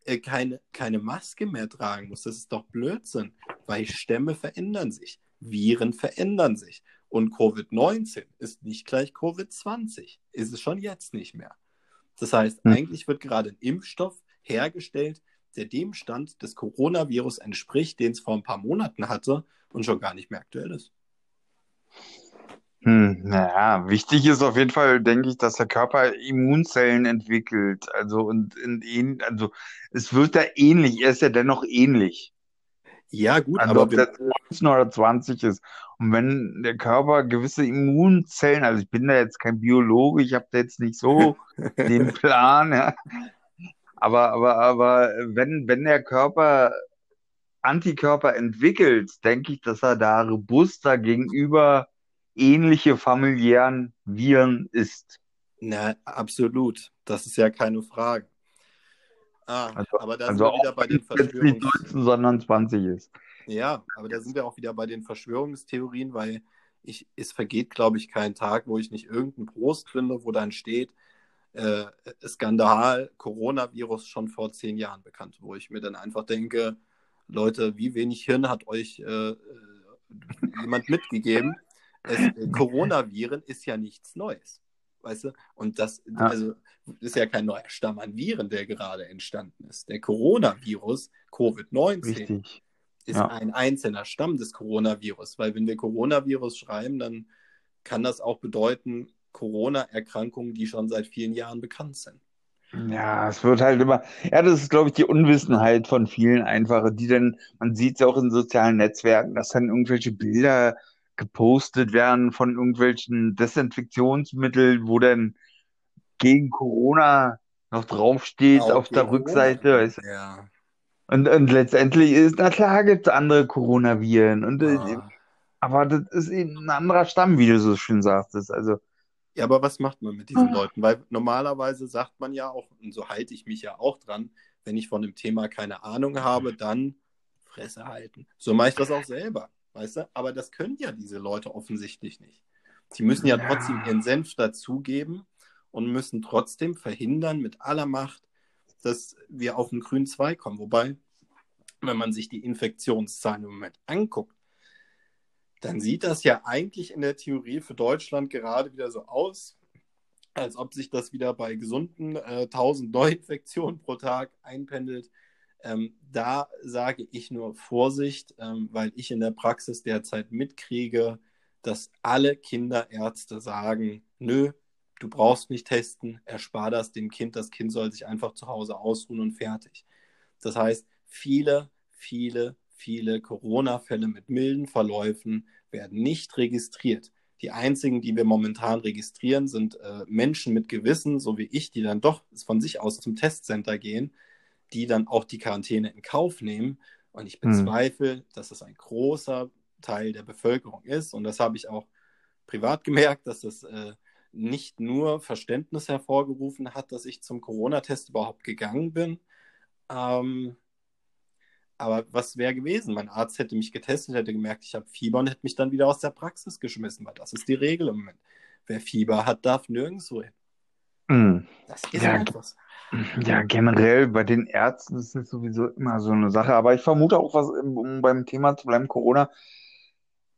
äh, keine, keine Maske mehr tragen muss. Das ist doch Blödsinn, weil Stämme verändern sich, Viren verändern sich. Und Covid-19 ist nicht gleich Covid-20, ist es schon jetzt nicht mehr. Das heißt, hm. eigentlich wird gerade ein Impfstoff hergestellt, der dem Stand des Coronavirus entspricht, den es vor ein paar Monaten hatte und schon gar nicht mehr aktuell ist. Hm, naja, wichtig ist auf jeden Fall, denke ich, dass der Körper Immunzellen entwickelt. Also und in, also es wird da ähnlich, er ist ja dennoch ähnlich. Ja, gut, also aber ob das 19 oder 20 ist. Und wenn der Körper gewisse Immunzellen, also ich bin da jetzt kein Biologe, ich habe da jetzt nicht so den Plan, ja. Aber, aber, aber wenn, wenn der Körper Antikörper entwickelt, denke ich, dass er da robuster gegenüber ähnliche familiären Viren ist. Na, absolut. Das ist ja keine Frage. Ah, also, aber da also sind wir wieder bei den Verschwörungs... nicht 19, sondern 20 ist. Ja, aber da sind wir auch wieder bei den Verschwörungstheorien, weil ich, es vergeht, glaube ich, kein Tag, wo ich nicht irgendeinen Prost finde, wo dann steht, äh, Skandal, Coronavirus schon vor zehn Jahren bekannt, wo ich mir dann einfach denke, Leute, wie wenig Hirn hat euch äh, äh jemand mitgegeben? Es, äh, Coronaviren ist ja nichts Neues. Weißt du? Und das ja. also, ist ja kein neuer Stamm an Viren, der gerade entstanden ist. Der Coronavirus, Covid-19, ist ja. ein einzelner Stamm des Coronavirus. Weil wenn wir Coronavirus schreiben, dann kann das auch bedeuten Corona-Erkrankungen, die schon seit vielen Jahren bekannt sind. Ja, es wird halt immer, ja, das ist, glaube ich, die Unwissenheit von vielen einfache, die dann, man sieht es auch in sozialen Netzwerken, dass dann irgendwelche Bilder gepostet werden von irgendwelchen Desinfektionsmitteln, wo dann gegen Corona noch draufsteht auf der Rückseite. Weißt du? ja. und, und letztendlich ist, na klar, gibt es andere Coronaviren. Und, äh, ah. Aber das ist eben ein anderer Stamm, wie du so schön sagtest. Also, ja, aber was macht man mit diesen ah. Leuten? Weil normalerweise sagt man ja auch, und so halte ich mich ja auch dran, wenn ich von dem Thema keine Ahnung habe, dann Fresse halten. So mache ich das auch selber. Weißt du? Aber das können ja diese Leute offensichtlich nicht. Sie müssen ja, ja. trotzdem ihren Senf dazugeben und müssen trotzdem verhindern mit aller Macht, dass wir auf den grünen Zweig kommen. Wobei, wenn man sich die Infektionszahlen im Moment anguckt, dann sieht das ja eigentlich in der Theorie für Deutschland gerade wieder so aus, als ob sich das wieder bei gesunden äh, 1000 Neuinfektionen pro Tag einpendelt. Ähm, da sage ich nur Vorsicht, ähm, weil ich in der Praxis derzeit mitkriege, dass alle Kinderärzte sagen, nö, du brauchst nicht testen, erspar das dem Kind, das Kind soll sich einfach zu Hause ausruhen und fertig. Das heißt, viele, viele, viele Corona-Fälle mit milden Verläufen werden nicht registriert. Die einzigen, die wir momentan registrieren, sind äh, Menschen mit Gewissen, so wie ich, die dann doch von sich aus zum Testcenter gehen die dann auch die Quarantäne in Kauf nehmen. Und ich hm. bezweifle, hm. dass das ein großer Teil der Bevölkerung ist. Und das habe ich auch privat gemerkt, dass das äh, nicht nur Verständnis hervorgerufen hat, dass ich zum Corona-Test überhaupt gegangen bin. Ähm, aber was wäre gewesen? Mein Arzt hätte mich getestet, hätte gemerkt, ich habe Fieber und hätte mich dann wieder aus der Praxis geschmissen, weil das ist die Regel im Moment. Wer Fieber hat, darf nirgendwo hin. Mhm. Das ist ja, einfach so. Ja, generell bei den Ärzten ist es sowieso immer so eine Sache. Aber ich vermute auch, was, um beim Thema zu bleiben, Corona,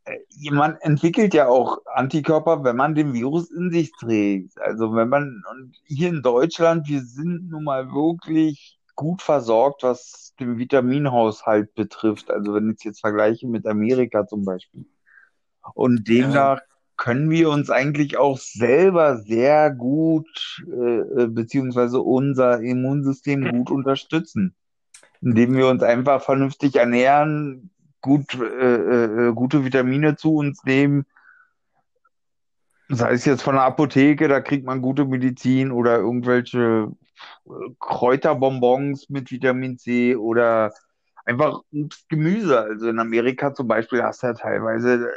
äh, man entwickelt ja auch Antikörper, wenn man den Virus in sich trägt. Also wenn man, und hier in Deutschland, wir sind nun mal wirklich gut versorgt, was den Vitaminhaushalt betrifft. Also wenn ich es jetzt vergleiche mit Amerika zum Beispiel. Und demnach ja können wir uns eigentlich auch selber sehr gut, äh, äh, beziehungsweise unser Immunsystem gut unterstützen, indem wir uns einfach vernünftig ernähren, gut, äh, äh, gute Vitamine zu uns nehmen. Sei es jetzt von der Apotheke, da kriegt man gute Medizin oder irgendwelche äh, Kräuterbonbons mit Vitamin C oder einfach Gemüse. Also in Amerika zum Beispiel hast du ja teilweise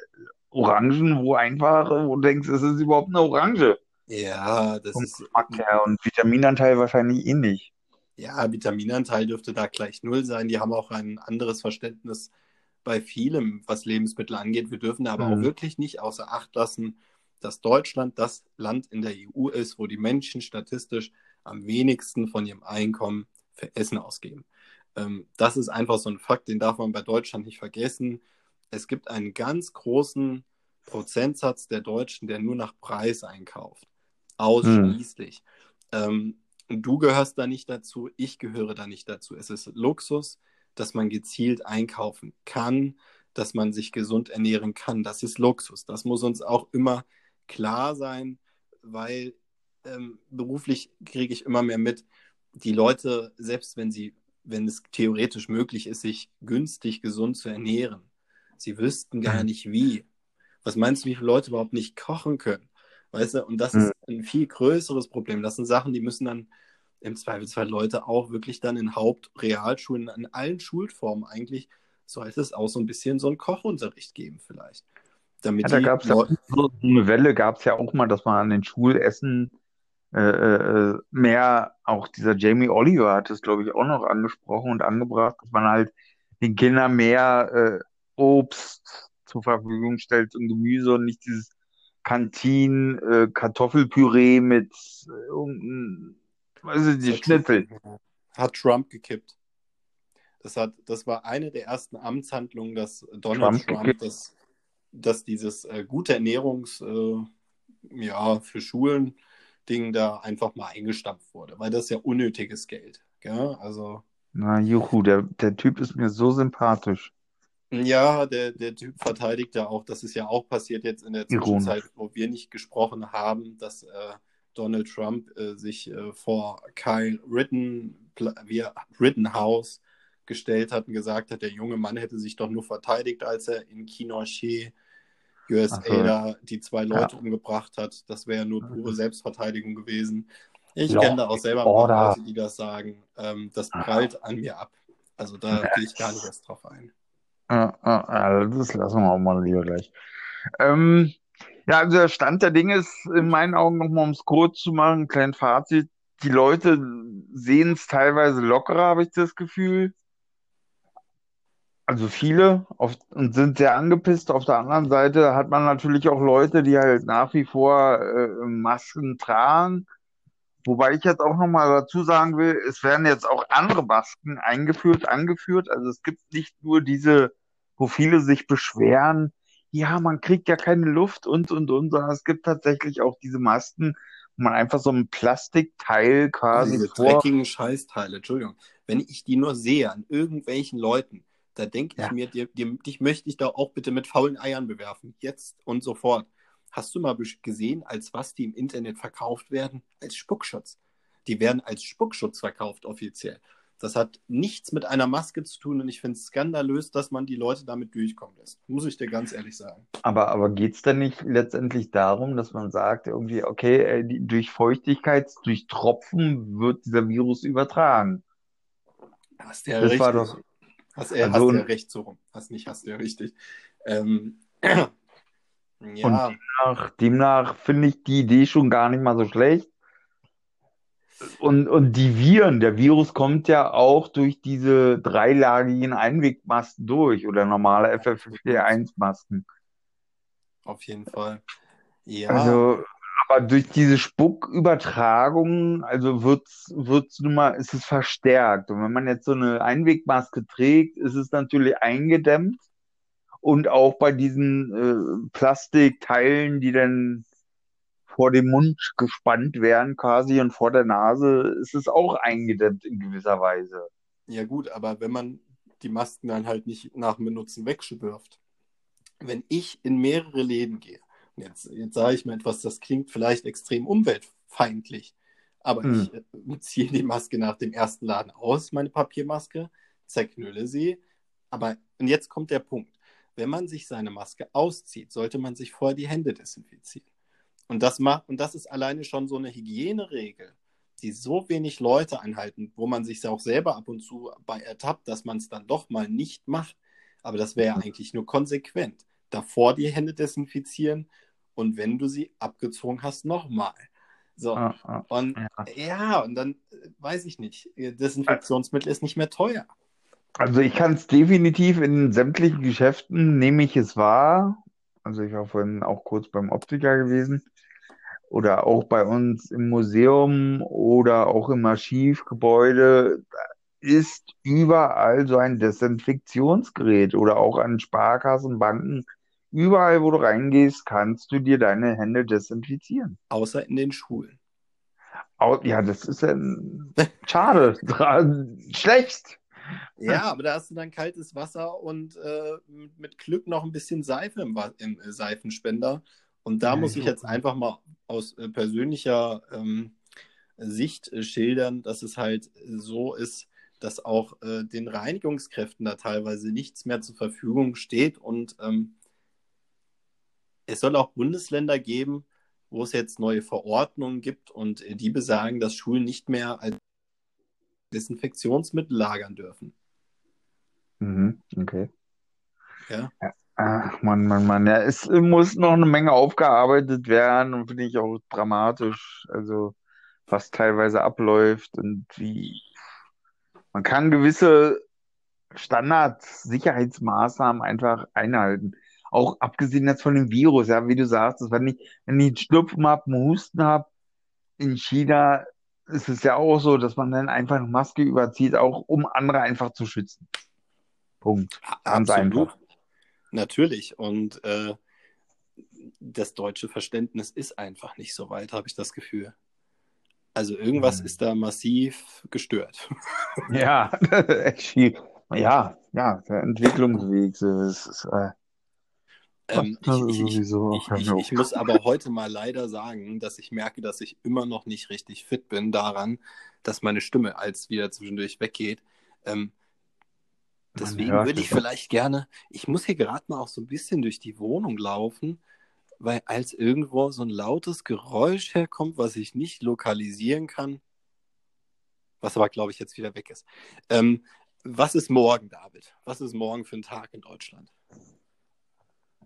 Orangen, wo einfach, wo du denkst, es ist überhaupt eine Orange. Ja, das ist. Ja, und Vitaminanteil wahrscheinlich ähnlich. Ja, Vitaminanteil dürfte da gleich null sein. Die haben auch ein anderes Verständnis bei vielem, was Lebensmittel angeht. Wir dürfen aber mhm. auch wirklich nicht außer Acht lassen, dass Deutschland das Land in der EU ist, wo die Menschen statistisch am wenigsten von ihrem Einkommen für Essen ausgeben. Ähm, das ist einfach so ein Fakt, den darf man bei Deutschland nicht vergessen. Es gibt einen ganz großen Prozentsatz der Deutschen, der nur nach Preis einkauft. Ausschließlich. Hm. Ähm, du gehörst da nicht dazu, ich gehöre da nicht dazu. Es ist Luxus, dass man gezielt einkaufen kann, dass man sich gesund ernähren kann. Das ist Luxus. Das muss uns auch immer klar sein, weil ähm, beruflich kriege ich immer mehr mit, die Leute, selbst wenn sie, wenn es theoretisch möglich ist, sich günstig gesund zu ernähren, sie wüssten gar mhm. nicht wie. Was meinst du, wie viele Leute überhaupt nicht kochen können? Weißt du, und das ist ein viel größeres Problem. Das sind Sachen, die müssen dann im Zweifelsfall Leute auch wirklich dann in Hauptrealschulen, in allen Schulformen eigentlich, sollte es auch so ein bisschen so einen Kochunterricht geben vielleicht. Damit ja, da gab es ja so eine Welle, gab es ja auch mal, dass man an den Schulessen äh, äh, mehr, auch dieser Jamie Oliver hat es, glaube ich, auch noch angesprochen und angebracht, dass man halt den Kindern mehr äh, Obst zur Verfügung stellt und Gemüse und nicht dieses Kantin, äh, Kartoffelpüree mit äh, irgendein, weiß ich nicht, Schnitzel. Hat Trump gekippt. Das, hat, das war eine der ersten Amtshandlungen, dass Donald Trump, Trump das, dass dieses äh, gute Ernährungs, äh, ja, für Schulen Ding da einfach mal eingestampft wurde, weil das ist ja unnötiges Geld. Gell? Also. Na, Juhu, der, der Typ ist mir so sympathisch. Ja, der, der Typ verteidigt ja auch, das ist ja auch passiert jetzt in der Zwischenzeit, wo wir nicht gesprochen haben, dass äh, Donald Trump äh, sich äh, vor Kyle Ritten, Rittenhouse gestellt hat und gesagt hat, der junge Mann hätte sich doch nur verteidigt, als er in Kinoche USA so. da die zwei Leute ja. umgebracht hat. Das wäre nur pure Selbstverteidigung gewesen. Ich kenne da auch selber Leute, die das sagen. Ähm, das prallt an mir ab. Also da ja. gehe ich gar nicht erst drauf ein. Das lassen wir auch mal lieber gleich. Ähm, ja, also der Stand der Dinge ist in meinen Augen nochmal, um es kurz zu machen, ein kleines Fazit. Die Leute sehen es teilweise lockerer, habe ich das Gefühl. Also viele auf, und sind sehr angepisst. Auf der anderen Seite hat man natürlich auch Leute, die halt nach wie vor äh, Masken tragen. Wobei ich jetzt auch nochmal dazu sagen will, es werden jetzt auch andere Masken eingeführt, angeführt. Also es gibt nicht nur diese, wo viele sich beschweren, ja, man kriegt ja keine Luft und, und, und, sondern es gibt tatsächlich auch diese Masken, wo man einfach so ein Plastikteil quasi diese vor... dreckigen Scheißteile, Entschuldigung. Wenn ich die nur sehe an irgendwelchen Leuten, da denke ja. ich mir, dir, dir, dich möchte ich da auch bitte mit faulen Eiern bewerfen. Jetzt und sofort. Hast du mal gesehen, als was die im Internet verkauft werden? Als Spuckschutz. Die werden als Spuckschutz verkauft offiziell. Das hat nichts mit einer Maske zu tun und ich finde es skandalös, dass man die Leute damit durchkommen lässt. Muss ich dir ganz ehrlich sagen. Aber, aber geht es denn nicht letztendlich darum, dass man sagt, irgendwie, okay, äh, durch Feuchtigkeit, durch Tropfen wird dieser Virus übertragen? Hast ja das richtig. war doch, Hast, äh, also, hast du ja recht so rum. Hast nicht, hast du ja richtig. Ähm, ja. Und demnach, demnach finde ich die Idee schon gar nicht mal so schlecht. Und, und die Viren, der Virus kommt ja auch durch diese dreilagigen Einwegmasken durch oder normale FFP1-Masken. Auf jeden Fall. Ja. Also, aber durch diese Spuckübertragung, also wird's, wird's nun mal, ist es verstärkt. Und wenn man jetzt so eine Einwegmaske trägt, ist es natürlich eingedämmt. Und auch bei diesen äh, Plastikteilen, die dann vor dem Mund gespannt werden quasi und vor der Nase, ist es auch eingedämmt in gewisser Weise. Ja gut, aber wenn man die Masken dann halt nicht nach dem Benutzen wegschwirft. Wenn ich in mehrere Läden gehe Jetzt, jetzt sage ich mir etwas, das klingt vielleicht extrem umweltfeindlich, aber hm. ich äh, ziehe die Maske nach dem ersten Laden aus, meine Papiermaske, zerknülle sie. Aber und jetzt kommt der Punkt. Wenn man sich seine Maske auszieht, sollte man sich vorher die Hände desinfizieren. Und das, macht, und das ist alleine schon so eine Hygieneregel, die so wenig Leute anhalten, wo man sich auch selber ab und zu bei ertappt, dass man es dann doch mal nicht macht. Aber das wäre ja eigentlich nur konsequent. Davor die Hände desinfizieren und wenn du sie abgezogen hast, nochmal. So, ah, ah, und ja. ja. und dann äh, weiß ich nicht, Desinfektionsmittel ist nicht mehr teuer. Also ich kann es definitiv in sämtlichen Geschäften, nehme ich es wahr. Also ich war vorhin auch kurz beim Optiker gewesen. oder auch bei uns im Museum oder auch im Archivgebäude ist überall so ein Desinfektionsgerät oder auch an Sparkassen, Banken. Überall, wo du reingehst, kannst du dir deine Hände desinfizieren. Außer in den Schulen. Ja, das ist ja schade, schlecht. Ja, aber da hast du dann kaltes Wasser und äh, mit Glück noch ein bisschen Seife im, im äh, Seifenspender. Und da ja, muss ich jetzt einfach mal aus äh, persönlicher ähm, Sicht äh, schildern, dass es halt so ist, dass auch äh, den Reinigungskräften da teilweise nichts mehr zur Verfügung steht. Und ähm, es soll auch Bundesländer geben, wo es jetzt neue Verordnungen gibt und äh, die besagen, dass Schulen nicht mehr als Desinfektionsmittel lagern dürfen. Mhm, okay. Ja. Ach, Mann, Mann, Mann. Ja, es muss noch eine Menge aufgearbeitet werden und finde ich auch dramatisch. Also, was teilweise abläuft und wie man kann gewisse Standard-Sicherheitsmaßnahmen einfach einhalten. Auch abgesehen jetzt von dem Virus, ja, wie du sagst, wenn ich, wenn ich einen Schnupfen habe, einen Husten habe, in China ist es ja auch so, dass man dann einfach eine Maske überzieht, auch um andere einfach zu schützen. Punkt. Ganz Absolut. einfach. Natürlich. Und äh, das deutsche Verständnis ist einfach nicht so weit, habe ich das Gefühl. Also irgendwas mhm. ist da massiv gestört. Ja, echt viel. Ja, ja, der Entwicklungsweg. Ist, äh, ähm, ich, ich, ich, ich, muss aber heute mal leider sagen, dass ich merke, dass ich immer noch nicht richtig fit bin daran, dass meine Stimme als wieder zwischendurch weggeht. Ähm, deswegen würde ich vielleicht gerne, ich muss hier gerade mal auch so ein bisschen durch die Wohnung laufen weil als irgendwo so ein lautes Geräusch herkommt, was ich nicht lokalisieren kann, was aber, glaube ich, jetzt wieder weg ist. Ähm, was ist morgen, David? Was ist morgen für ein Tag in Deutschland?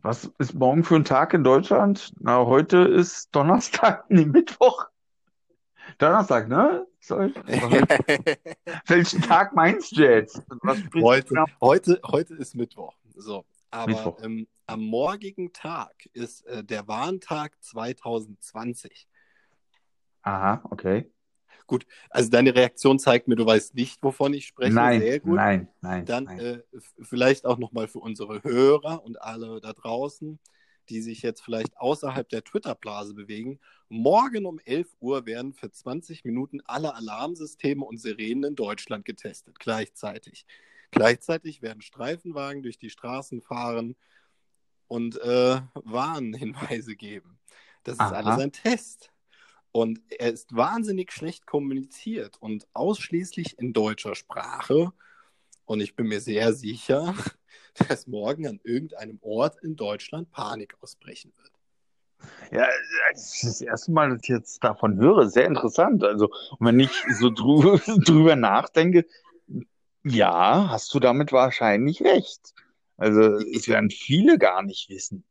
Was ist morgen für ein Tag in Deutschland? Na, heute ist Donnerstag, nee, Mittwoch. Donnerstag, ne? Welchen Tag meinst du jetzt? heute, heute, heute ist Mittwoch. So, aber ähm, am morgigen Tag ist äh, der Warntag 2020. Aha, okay. Gut, also deine Reaktion zeigt mir, du weißt nicht, wovon ich spreche. Nein, Sehr gut. nein, nein. Dann nein. Äh, vielleicht auch nochmal für unsere Hörer und alle da draußen, die sich jetzt vielleicht außerhalb der Twitter-Blase bewegen. Morgen um 11 Uhr werden für 20 Minuten alle Alarmsysteme und Sirenen in Deutschland getestet, gleichzeitig. Gleichzeitig werden Streifenwagen durch die Straßen fahren und äh, Warnhinweise geben. Das ist Aha. alles ein Test. Und er ist wahnsinnig schlecht kommuniziert und ausschließlich in deutscher Sprache. Und ich bin mir sehr sicher, dass morgen an irgendeinem Ort in Deutschland Panik ausbrechen wird. Ja, das ist das erste Mal, dass ich jetzt davon höre. Sehr interessant. Also, wenn ich so drüber, drüber nachdenke, ja, hast du damit wahrscheinlich recht. Also, es werden viele gar nicht wissen.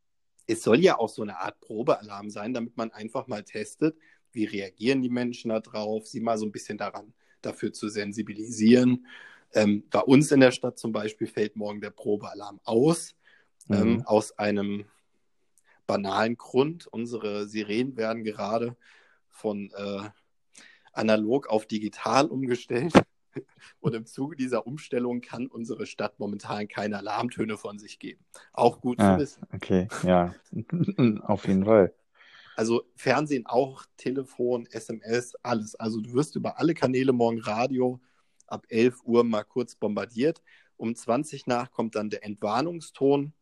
Es soll ja auch so eine Art Probealarm sein, damit man einfach mal testet, wie reagieren die Menschen da drauf, sie mal so ein bisschen daran dafür zu sensibilisieren. Ähm, bei uns in der Stadt zum Beispiel fällt morgen der Probealarm aus, ähm, mhm. ähm, aus einem banalen Grund. Unsere Sirenen werden gerade von äh, analog auf digital umgestellt. Und im Zuge dieser Umstellung kann unsere Stadt momentan keine Alarmtöne von sich geben. Auch gut ah, zu wissen. Okay, ja, auf jeden Fall. Also Fernsehen auch, Telefon, SMS, alles. Also du wirst über alle Kanäle morgen Radio ab 11 Uhr mal kurz bombardiert. Um 20 nach kommt dann der Entwarnungston.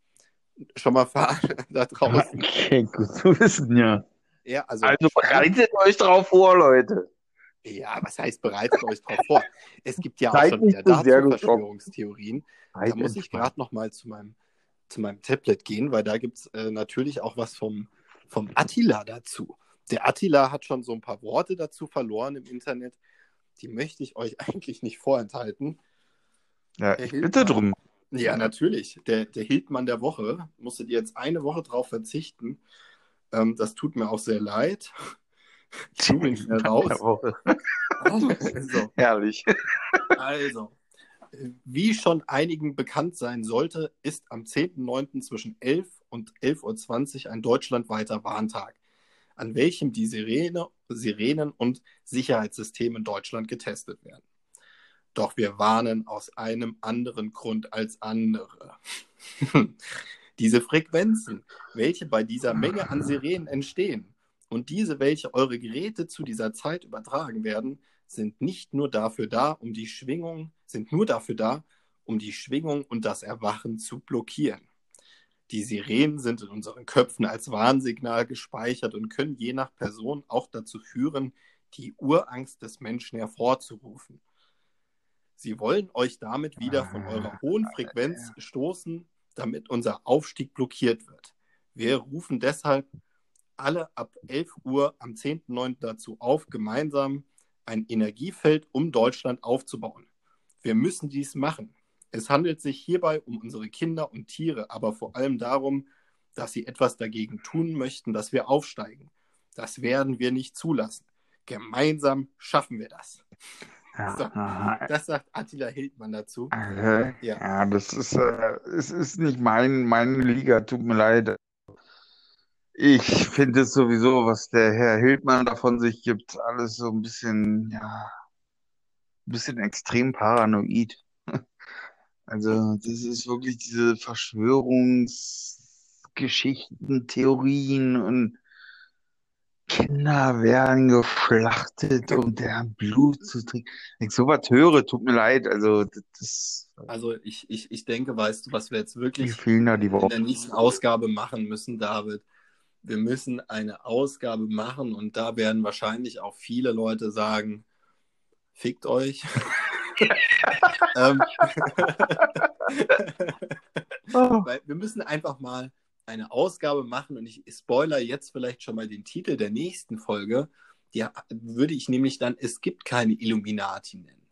Schon mal fahren da draußen. Okay, gut zu wissen, ja. Ja, also, also bereitet euch drauf vor, Leute. Ja, was heißt bereitet euch drauf vor? Es gibt ja auch schon wieder dazu Verschwörungstheorien. Da muss ich gerade noch mal zu meinem, zu meinem Tablet gehen, weil da gibt es äh, natürlich auch was vom, vom Attila dazu. Der Attila hat schon so ein paar Worte dazu verloren im Internet. Die möchte ich euch eigentlich nicht vorenthalten. Ja, ich bitte drum. Ja, natürlich. Der, der Hildmann der Woche. Musstet ihr jetzt eine Woche drauf verzichten. Ähm, das tut mir auch sehr leid. Zoom nicht mehr raus. also, Herrlich. Also, wie schon einigen bekannt sein sollte, ist am 10.09. zwischen 11 und 11.20 Uhr ein deutschlandweiter Warntag. an welchem die Sirene, Sirenen und Sicherheitssysteme in Deutschland getestet werden. Doch wir warnen aus einem anderen Grund als andere. diese Frequenzen, welche bei dieser Menge an Sirenen entstehen und diese, welche eure Geräte zu dieser Zeit übertragen werden, sind nicht nur dafür da, um die Schwingung, sind nur dafür da, um die Schwingung und das Erwachen zu blockieren. Die Sirenen sind in unseren Köpfen als Warnsignal gespeichert und können je nach Person auch dazu führen, die Urangst des Menschen hervorzurufen. Sie wollen euch damit wieder von eurer hohen Frequenz stoßen, damit unser Aufstieg blockiert wird. Wir rufen deshalb alle ab 11 Uhr am 10.9. dazu auf, gemeinsam ein Energiefeld um Deutschland aufzubauen. Wir müssen dies machen. Es handelt sich hierbei um unsere Kinder und Tiere, aber vor allem darum, dass sie etwas dagegen tun möchten, dass wir aufsteigen. Das werden wir nicht zulassen. Gemeinsam schaffen wir das. Ja, so, das sagt Attila Hildmann dazu. Okay. Ja. ja, das ist, äh, es ist nicht mein, meine Liga, tut mir leid. Ich finde es sowieso, was der Herr Hildmann davon sich gibt, alles so ein bisschen, ja, ein bisschen extrem paranoid. Also, das ist wirklich diese Verschwörungsgeschichten, Theorien und Kinder werden geschlachtet, um deren Blut zu trinken. Wenn ich sowas höre, tut mir leid. Also, das, also ich, ich, ich denke, weißt du, was wir jetzt wirklich in der nächsten Ausgabe machen müssen, David? Wir müssen eine Ausgabe machen und da werden wahrscheinlich auch viele Leute sagen, fickt euch. ähm, oh. Weil wir müssen einfach mal eine Ausgabe machen und ich spoiler jetzt vielleicht schon mal den Titel der nächsten Folge. Die würde ich nämlich dann Es gibt keine Illuminati nennen.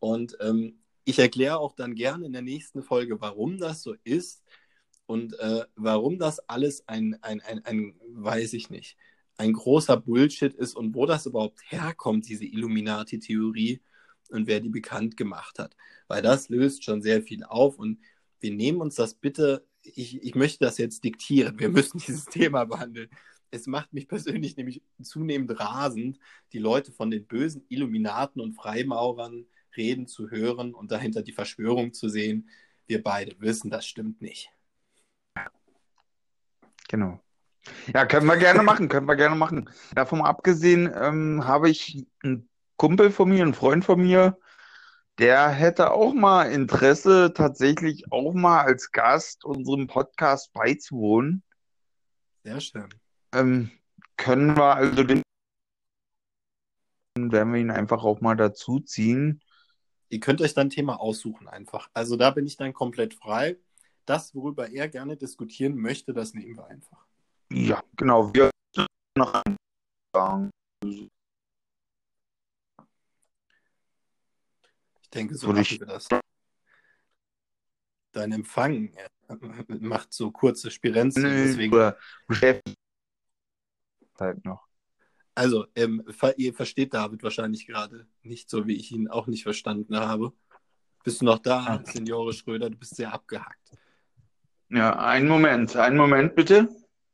Und ähm, ich erkläre auch dann gerne in der nächsten Folge, warum das so ist und äh, warum das alles ein, ein, ein, ein, weiß ich nicht, ein großer Bullshit ist und wo das überhaupt herkommt, diese Illuminati-Theorie und wer die bekannt gemacht hat. Weil das löst schon sehr viel auf und wir nehmen uns das bitte, ich, ich möchte das jetzt diktieren, wir müssen dieses Thema behandeln. Es macht mich persönlich nämlich zunehmend rasend, die Leute von den bösen Illuminaten und Freimaurern reden zu hören und dahinter die Verschwörung zu sehen. Wir beide wissen, das stimmt nicht. Genau. Ja, können wir gerne machen, können wir gerne machen. Davon abgesehen ähm, habe ich einen Kumpel von mir, einen Freund von mir, der hätte auch mal Interesse, tatsächlich auch mal als Gast unserem Podcast beizuwohnen. Sehr schön. Ähm, können wir also den werden wir ihn einfach auch mal dazu ziehen. Ihr könnt euch dann Thema aussuchen einfach. Also da bin ich dann komplett frei. Das, worüber er gerne diskutieren möchte, das nehmen wir einfach. Ja, genau. Wir noch Ich denke, so machen wir das. Dein Empfang macht so kurze Spirenzen, deswegen. Halt noch. Also, ähm, ihr versteht David wahrscheinlich gerade nicht so, wie ich ihn auch nicht verstanden habe. Bist du noch da, ja. Signore Schröder? Du bist sehr abgehackt. Ja, einen Moment, einen Moment bitte.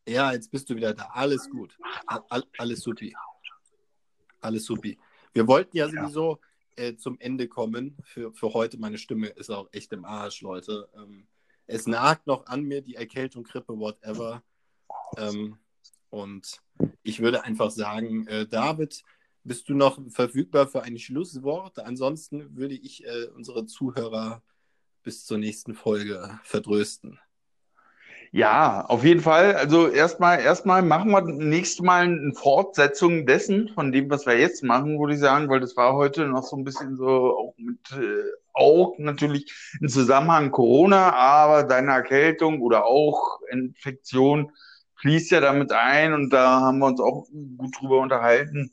Ja, jetzt bist du wieder da. Alles gut. All, alles supi. Alles supi. Wir wollten ja sowieso äh, zum Ende kommen für, für heute. Meine Stimme ist auch echt im Arsch, Leute. Ähm, es nagt noch an mir, die Erkältung, Grippe, whatever. Ähm, und ich würde einfach sagen, äh, David, bist du noch verfügbar für ein Schlusswort? Ansonsten würde ich äh, unsere Zuhörer bis zur nächsten Folge verdrösten. Ja, auf jeden Fall. Also erstmal, erstmal machen wir nächstes Mal eine Fortsetzung dessen, von dem, was wir jetzt machen, würde ich sagen, weil das war heute noch so ein bisschen so auch mit äh, auch natürlich im Zusammenhang Corona, aber deine Erkältung oder auch Infektion fließt ja damit ein und da haben wir uns auch gut drüber unterhalten.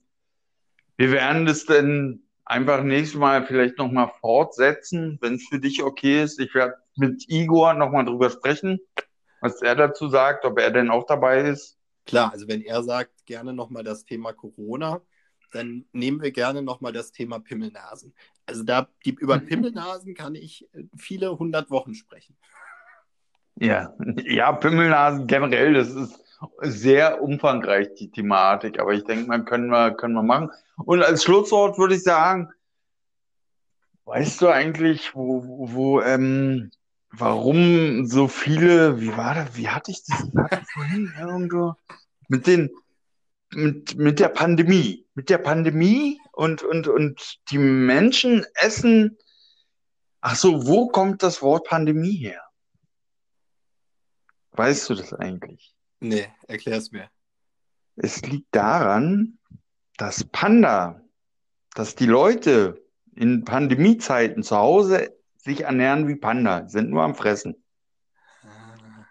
Wir werden das dann einfach nächstes Mal vielleicht nochmal fortsetzen, wenn es für dich okay ist. Ich werde mit Igor nochmal drüber sprechen was er dazu sagt, ob er denn auch dabei ist. Klar, also wenn er sagt, gerne nochmal das Thema Corona, dann nehmen wir gerne nochmal das Thema Pimmelnasen. Also da die, über Pimmelnasen kann ich äh, viele hundert Wochen sprechen. Ja, ja, Pimmelnasen generell, das ist sehr umfangreich, die Thematik. Aber ich denke mal, können wir, können wir machen. Und als Schlusswort würde ich sagen, weißt du eigentlich, wo, wo, ähm, warum so viele, wie war das, wie hatte ich das hatte vorhin irgendwo? Mit den, mit, mit der Pandemie. Mit der Pandemie und, und, und die Menschen essen. Ach so, wo kommt das Wort Pandemie her? Weißt du das eigentlich? Nee, erklär's mir. Es liegt daran, dass Panda, dass die Leute in Pandemiezeiten zu Hause sich ernähren wie Panda, sind nur am Fressen. Ah.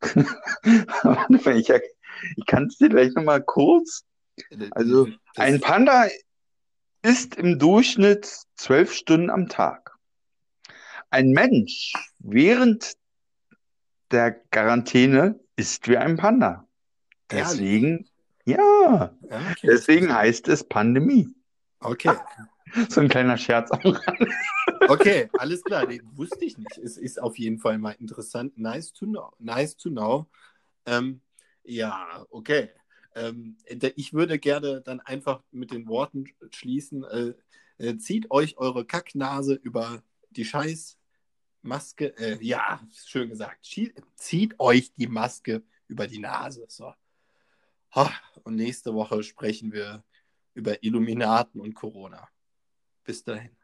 ich, ich kann es dir gleich nochmal kurz. Also, ein Panda isst im Durchschnitt zwölf Stunden am Tag. Ein Mensch während der Quarantäne ist wie ein Panda. Deswegen, ja, okay. deswegen heißt es Pandemie. Okay. So ein kleiner Scherz am. Okay, alles klar. Nee, wusste ich nicht. Es ist auf jeden Fall mal interessant. Nice to know. Nice to know. Ähm, ja, okay. Ähm, ich würde gerne dann einfach mit den Worten schließen. Äh, äh, zieht euch eure Kacknase über die Scheißmaske. Äh, ja, schön gesagt. Zieht euch die Maske über die Nase. So. Und nächste Woche sprechen wir über Illuminaten und Corona. Bis dahin.